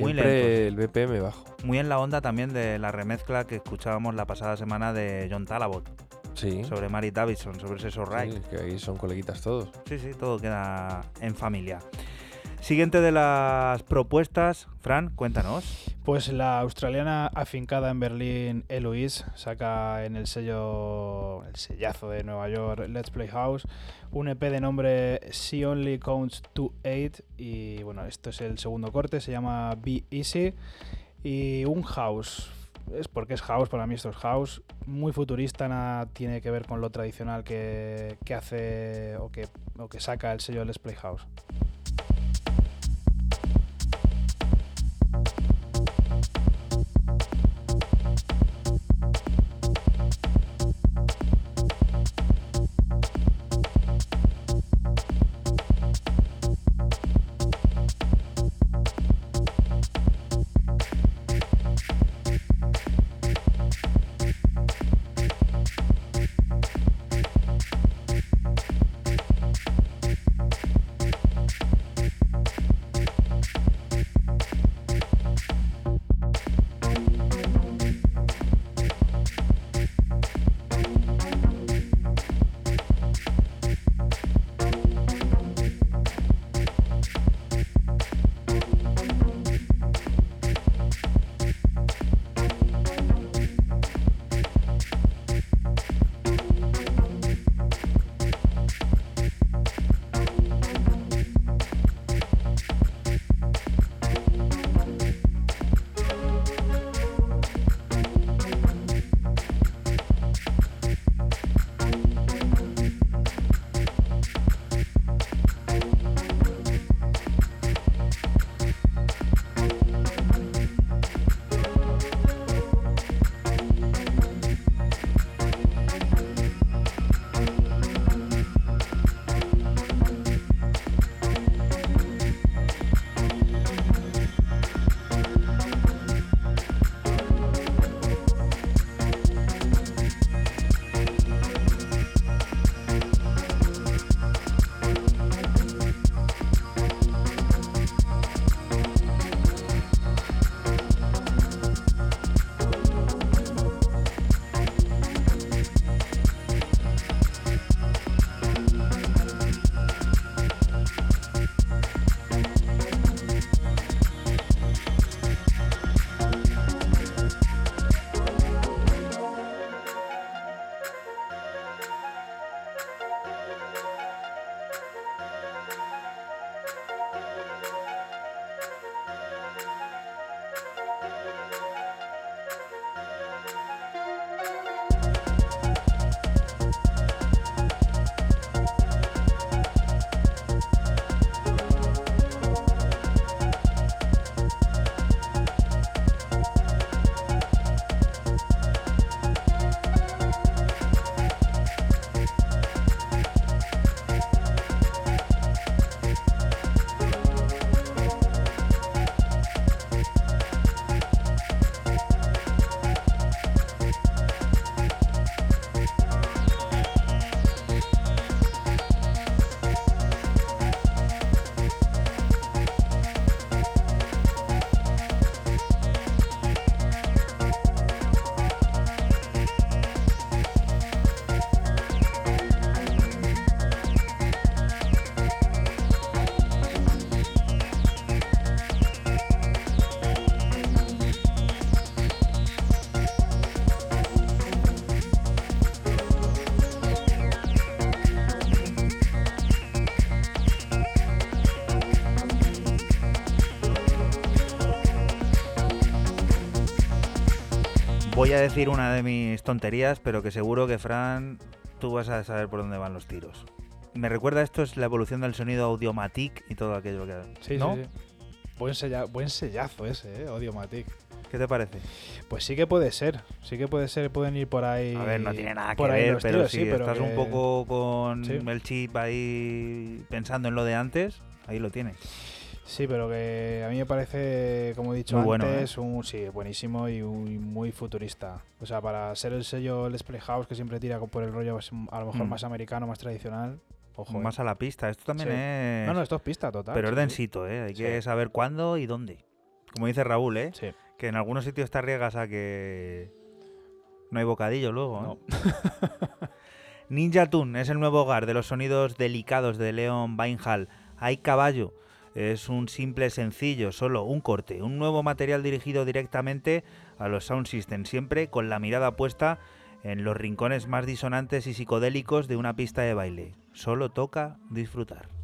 Muy Siempre el BPM bajo. Muy en la onda también de la remezcla que escuchábamos la pasada semana de John Talabot Sí. sobre Mary Davidson, sobre ese So Right. sí, que ahí son coleguitas todos. Sí, sí, todo queda en familia. Siguiente de las propuestas, Fran, cuéntanos. Pues la australiana afincada en Berlín, Eloise, saca en el sello, el sellazo de Nueva York, Let's Play House, un EP de nombre She Only Counts to Eight. Y bueno, esto es el segundo corte, se llama Be Easy. Y un house, es porque es house, para mí esto es house, muy futurista, nada tiene que ver con lo tradicional que, que hace o que, o que saca el sello Let's Play House. A decir una de mis tonterías, pero que seguro que Fran, tú vas a saber por dónde van los tiros. Me recuerda esto es la evolución del sonido Audiomatic y todo aquello que... Sí, ¿no? sí, sí. Buen, sella- buen sellazo ese, ¿eh? Audiomatic. ¿Qué te parece? Pues sí que puede ser. Sí que puede ser, pueden ir por ahí. A ver, no tiene nada que por ver, pero tiros, si sí, pero estás un poco con Sí. el chip ahí pensando en lo de antes, ahí lo tienes. Sí, pero que a mí me parece, como he dicho Muy bueno, ¿eh? antes, un, sí, buenísimo y un- muy futurista. O sea, para ser el sello Les Playhouse que siempre tira por el rollo pues, a lo mejor Mm. más americano, más tradicional. Ojo. Más eh. a la pista. Esto también Sí. es... No, no, esto es pista total. pero es densito, ¿eh? Hay que saber cuándo y dónde. Como dice Raúl, ¿eh? Sí. Que en algunos sitios te arriesgas a que no hay bocadillo luego. ¿eh? No. Ninja Tune es el nuevo hogar de los sonidos delicados de Leon Weinhall. Hay caballo. Es un simple sencillo, solo un corte, un nuevo material dirigido directamente a los sound systems, siempre con la mirada puesta en los rincones más disonantes y psicodélicos de una pista de baile. Solo toca disfrutar.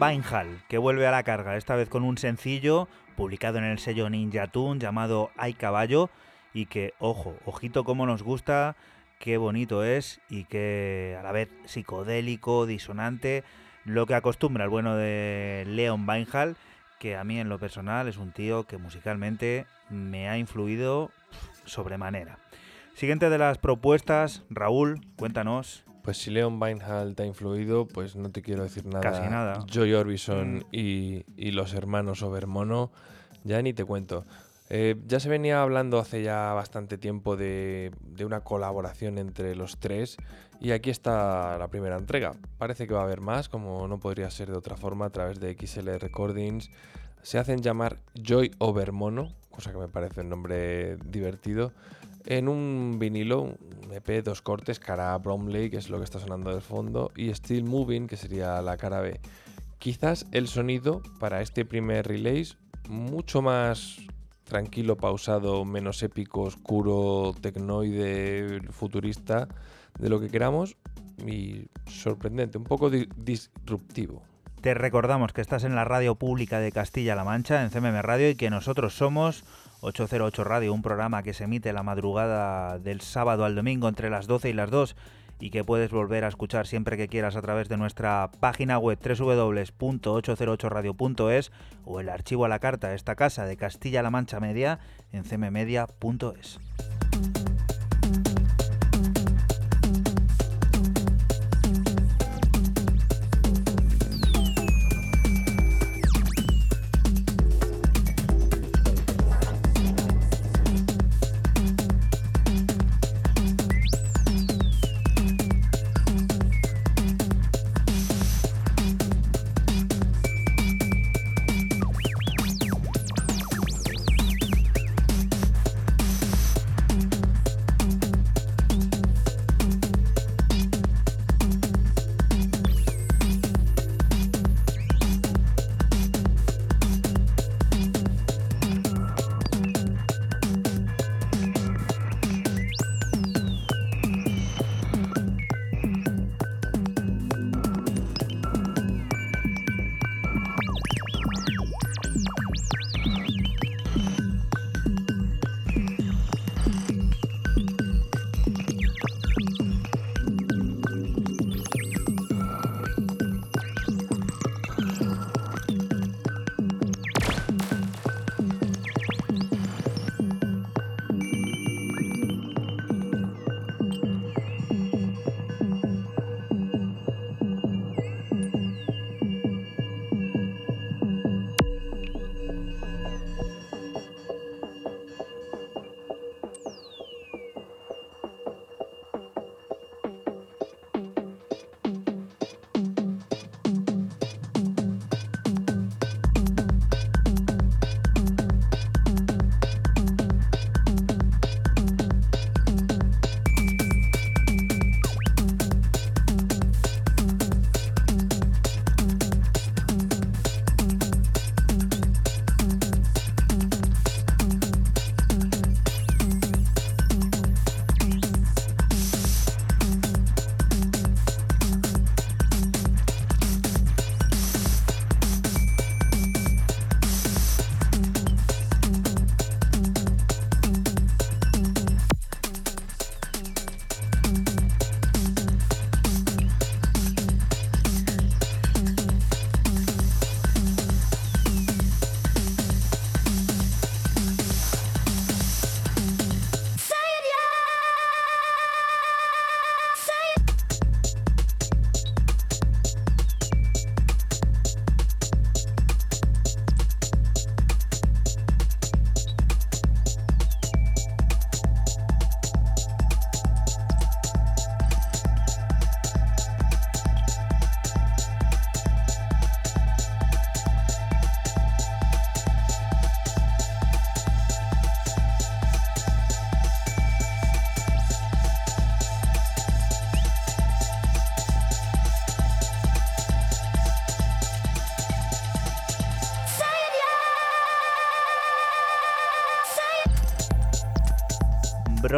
Weinhall, que vuelve a la carga, esta vez con un sencillo publicado en el sello Ninja Tune llamado Hay Caballo y que, ojo, ojito como nos gusta qué bonito es y qué a la vez psicodélico, disonante, lo que acostumbra el bueno de Leon Weinhall, que a mí en lo personal es un tío que musicalmente me ha influido sobremanera. Siguiente de las propuestas, Raúl, cuéntanos. Pues si Leon Weinhall te ha influido, pues no te quiero decir nada. Casi nada. Joy Orbison Mm. y, y los hermanos Overmono, ya ni te cuento. Eh, ya se venía hablando hace ya bastante tiempo de, de una colaboración entre los tres y aquí está la primera entrega. Parece que va a haber más, como no podría ser de otra forma, a través de XL Recordings. Se hacen llamar Joy Overmono, cosa que me parece un nombre divertido, en un vinilo, un EP, dos cortes, cara A Bromley, que es lo que está sonando de fondo, y Still Moving, que sería la cara B. Quizás el sonido para este primer release mucho más tranquilo, pausado, menos épico, oscuro, tecnoide, futurista, de lo que queramos, y sorprendente, un poco di- disruptivo. Te recordamos que estás en la radio pública de Castilla-La Mancha, en CMM Radio, y que nosotros somos 808 Radio, un programa que se emite la madrugada del sábado al domingo entre las 12 y las 2 y que puedes volver a escuchar siempre que quieras a través de nuestra página web www.808radio.es o el archivo a la carta de esta casa de Castilla-La Mancha Media en cmmedia.es.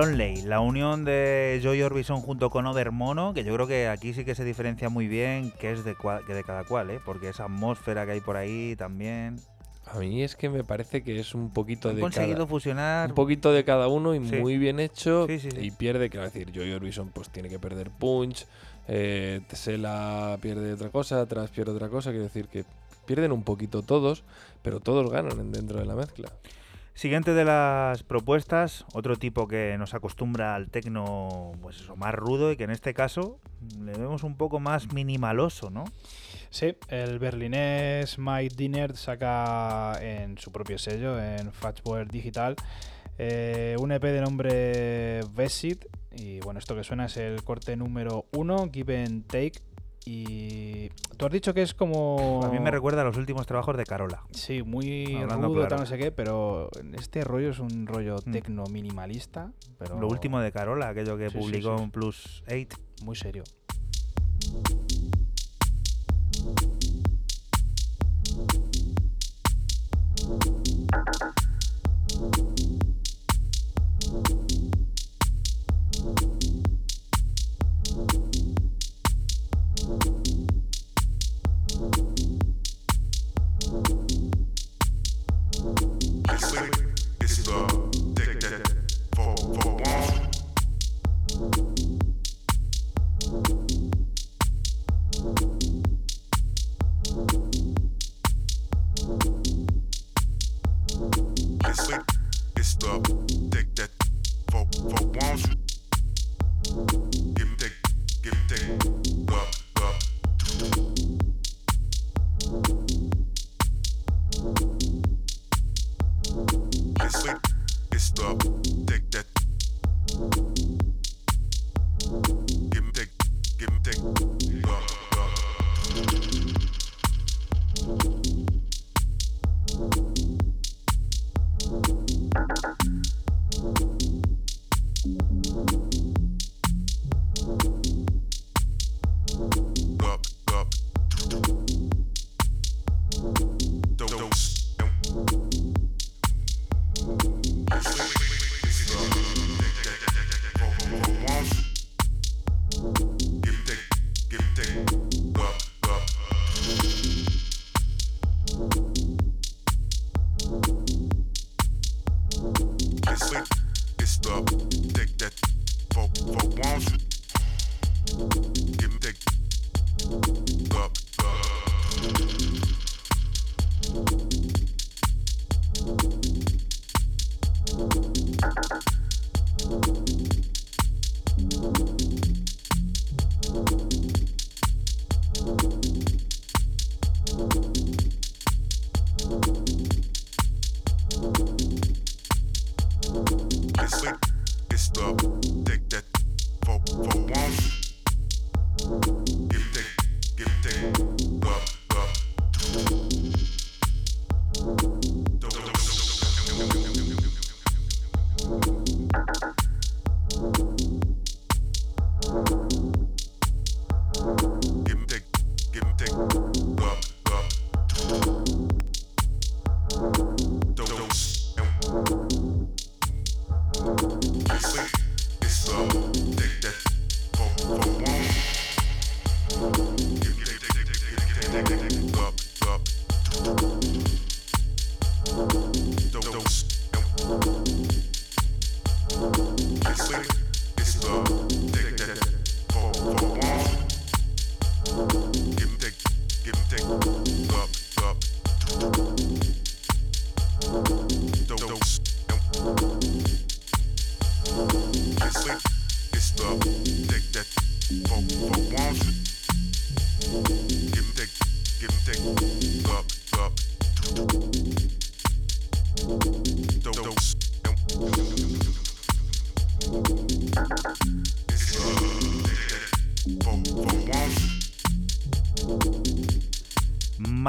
Bronley, la unión de Joy Orbison junto con Overmono, que yo creo que aquí sí que se diferencia muy bien que es de, cua- que de cada cual, ¿eh? porque esa atmósfera que hay por ahí también. A mí es que me parece que es un poquito Han de conseguido cada, fusionar. un poquito de cada uno y Sí. muy bien hecho Sí, sí, sí. y pierde, quiero decir, Joy Orbison pues tiene que perder punch, eh, Tesela pierde otra cosa, atrás pierde otra cosa, quiero decir que pierden un poquito todos, pero todos ganan en- dentro de la mezcla. Siguiente de las propuestas, otro tipo que nos acostumbra al tecno, pues eso, más rudo y que en este caso le vemos un poco más minimaloso, ¿no? Sí, el berlinés Mike Dinner saca en su propio sello, en Fatware Digital, eh, un EP de nombre Vesit. Y bueno, esto que suena es el corte número 1, Give and Take. Y tú has dicho que es como. A mí me recuerda a los últimos trabajos de Carola. Sí, muy Hablando rudo, claro. tal, no sé qué, pero este rollo es un rollo Mm. tecno minimalista, pero Lo último de Carola, aquello que Sí, sí, publicó sí. en Plus 8. muy serio.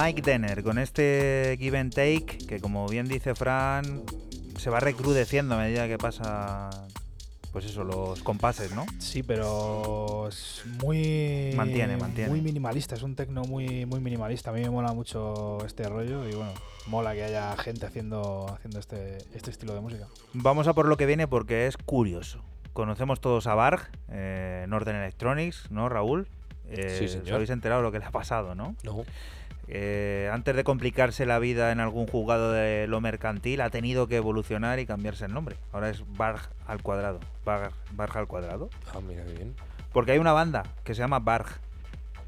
Mike Denner con este give and take que como bien dice Fran se va recrudeciendo a medida que pasa pues eso los compases, ¿no? Sí, pero es muy. Mantiene, mantiene. Muy minimalista, es un tecno muy, muy minimalista. A mí me mola mucho este rollo y bueno, mola que haya gente haciendo, haciendo este, este estilo de música. Vamos a por lo que viene porque es curioso. Conocemos todos a Barg, eh, Northern Electronics, ¿no, Raúl? Eh, Sí, señor. Os habéis enterado de lo que le ha pasado, ¿no? No. Eh, antes de complicarse la vida en algún juzgado de lo mercantil, ha tenido que evolucionar y cambiarse el nombre. Ahora es Barg al cuadrado. Barg, Barg al cuadrado. Ah, mira qué bien. Porque hay una banda que se llama Barg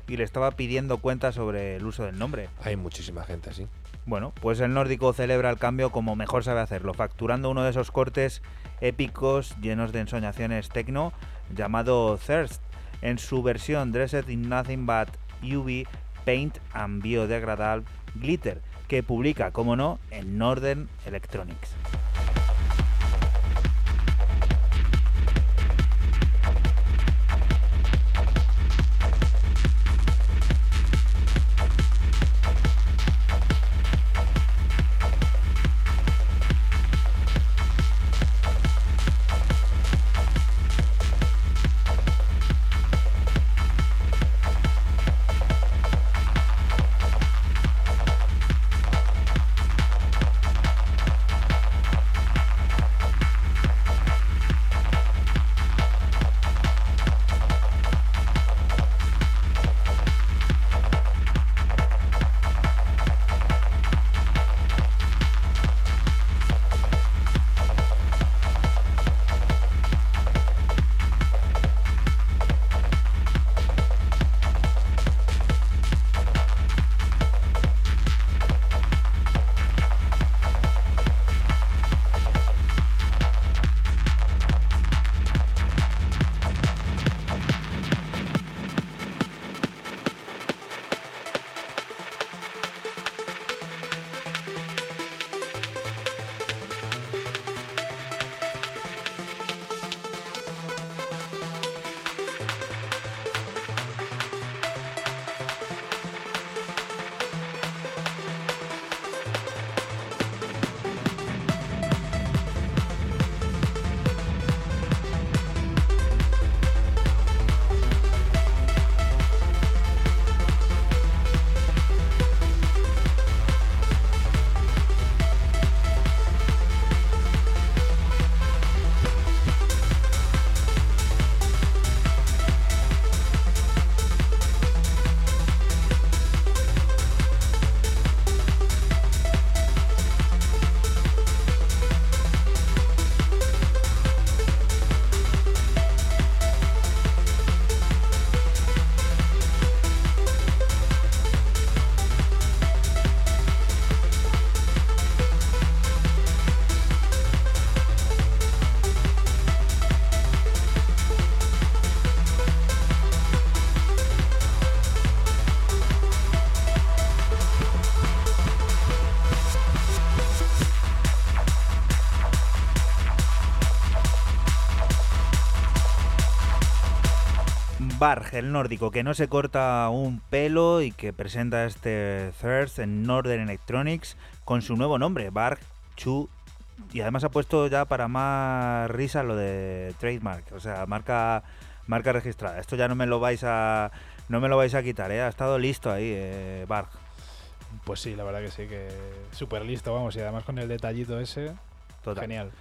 y le estaba pidiendo cuentas sobre el uso del nombre. Hay muchísima gente así. Bueno, pues el nórdico celebra el cambio como mejor sabe hacerlo, facturando uno de esos cortes épicos llenos de ensoñaciones techno llamado Thirst, en su versión Dressed in Nothing But UV Paint and Biodegradable Glitter, que publica, como no, en Northern Electronics. Barg, el nórdico, que no se corta un pelo y que presenta este Thirst en Northern Electronics con su nuevo nombre, Barg Chu. Y además ha puesto ya para más risa lo de trademark, o sea, marca marca registrada. Esto ya no me lo vais a no me lo vais a quitar, ¿eh? ha estado listo ahí, eh, Barg. Pues sí, la verdad que sí, que súper listo, vamos, y además con el detallito ese, Total. genial.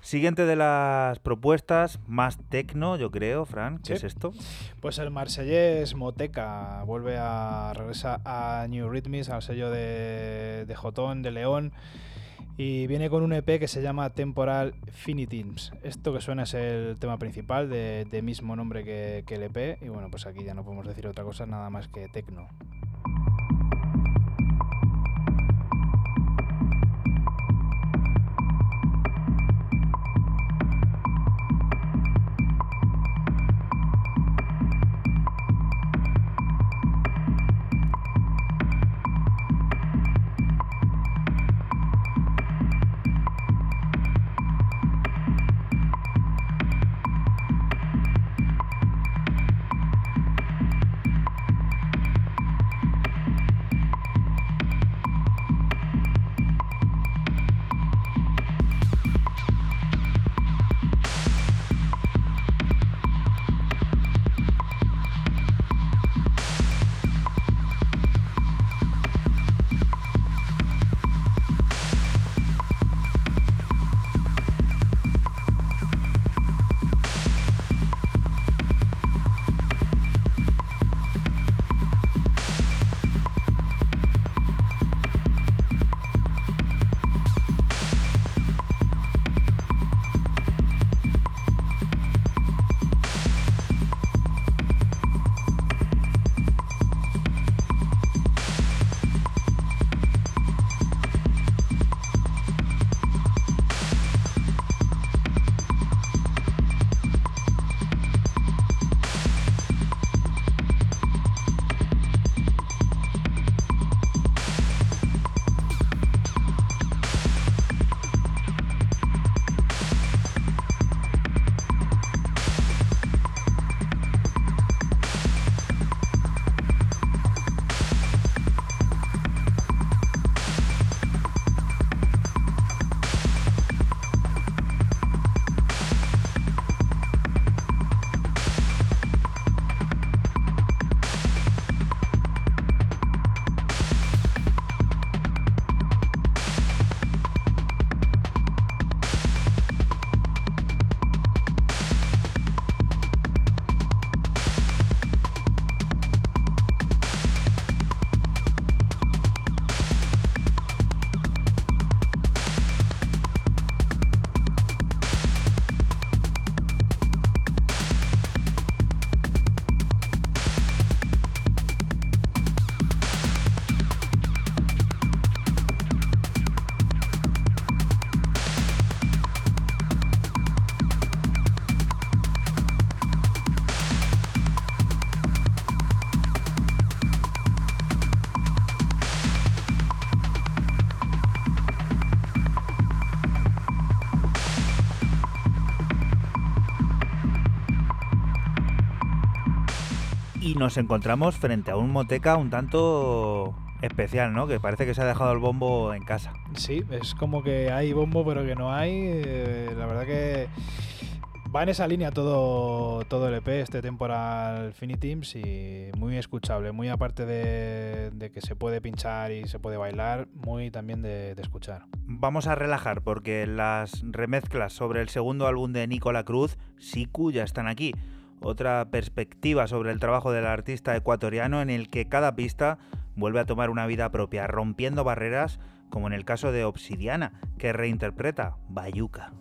Siguiente de las propuestas, más tecno, yo creo, Fran. ¿Qué Sí. es esto? Pues el marsellés Moteca vuelve a regresa a New Rhythms, al sello de, de Jotón, de León, y viene con un EP que se llama Temporal Finitins. Esto que suena es el tema principal de, de mismo nombre que, que el EP, y bueno, pues aquí ya no podemos decir otra cosa nada más que tecno. Nos encontramos frente a un moteca un tanto especial, ¿no? Que parece que se ha dejado el bombo en casa. Sí, es como que hay bombo pero que no hay. eh, la verdad que va en esa línea todo, todo el EP, este temporal Finiteams, y muy escuchable, muy aparte de, de que se puede pinchar y se puede bailar, muy también de, de escuchar. Vamos a relajar porque las remezclas sobre el segundo álbum de Nicola Cruz, Siku, ya están aquí. Otra perspectiva sobre el trabajo del artista ecuatoriano en el que cada pista vuelve a tomar una vida propia, rompiendo barreras, como en el caso de Obsidiana, que reinterpreta Bayuca.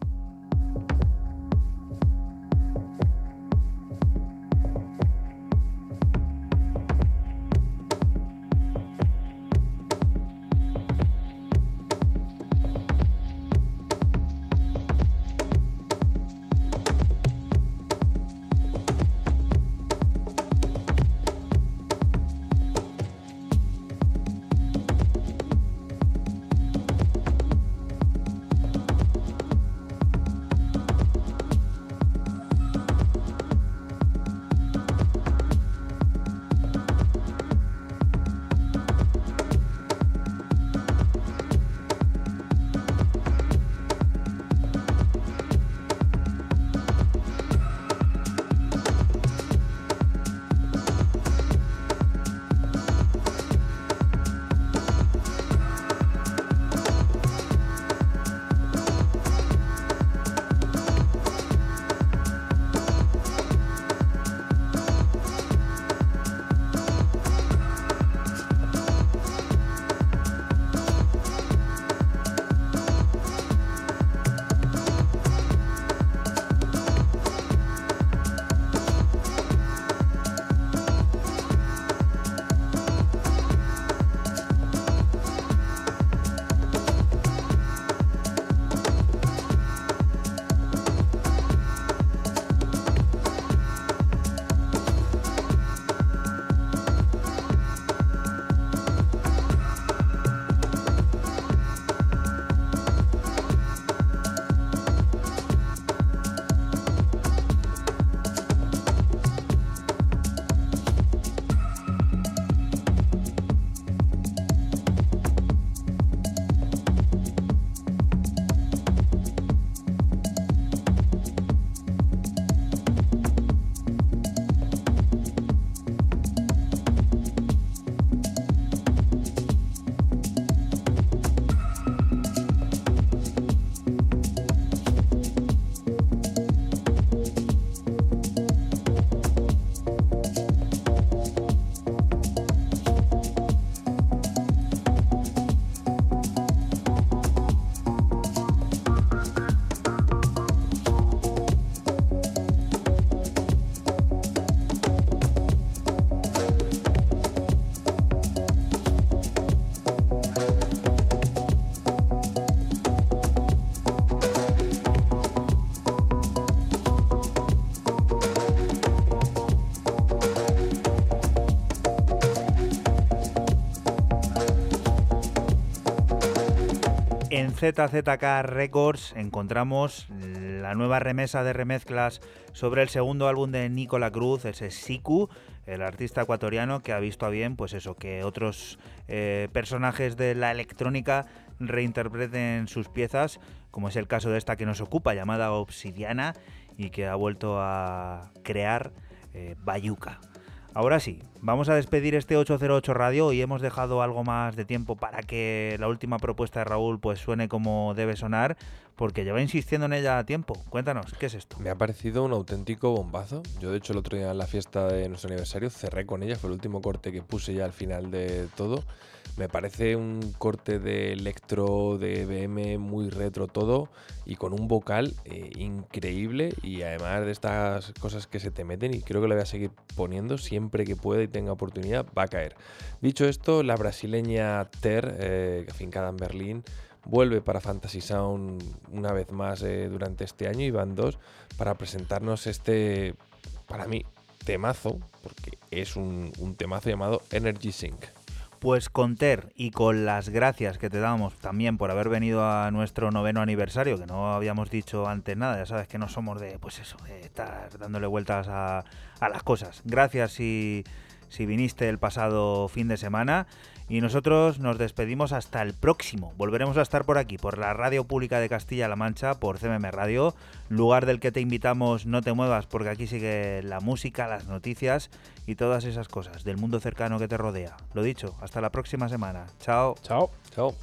ZZK Records encontramos la nueva remesa de remezclas sobre el segundo álbum de Nicola Cruz, ese Siku, el artista ecuatoriano que ha visto a bien, pues eso, que otros eh, personajes de la electrónica reinterpreten sus piezas, como es el caso de esta que nos ocupa, llamada Obsidiana, y que ha vuelto a crear eh, Bayuca. Ahora sí, vamos a despedir este 808 Radio y hemos dejado algo más de tiempo para que la última propuesta de Raúl pues suene como debe sonar, porque lleva insistiendo en ella a tiempo. Cuéntanos, ¿qué es esto? Me ha parecido un auténtico bombazo. Yo, de hecho, el otro día en la fiesta de nuestro aniversario cerré con ella. Fue el último corte que puse ya al final de todo. Me parece un corte de electro, de BM muy retro todo y con un vocal eh, increíble y además de estas cosas que se te meten y creo que lo voy a seguir poniendo siempre que pueda y tenga oportunidad va a caer. Dicho esto, la brasileña Ter, eh, afincada en Berlín, vuelve para Fantasy Sound una vez más eh, durante este año y van dos para presentarnos este, para mí, temazo, porque es un, un temazo llamado Energy Sync. Pues con Ter y con las gracias que te damos también por haber venido a nuestro noveno aniversario, que no habíamos dicho antes nada, ya sabes que no somos de, pues eso, de estar dándole vueltas a, a las cosas. Gracias si, si viniste el pasado fin de semana y nosotros nos despedimos hasta el próximo. Volveremos a estar por aquí, por la Radio Pública de Castilla-La Mancha, por CMM Radio, lugar del que te invitamos no te muevas porque aquí sigue la música, las noticias y todas esas cosas del mundo cercano que te rodea. Lo dicho, hasta la próxima semana. Chao. Chao. Chao.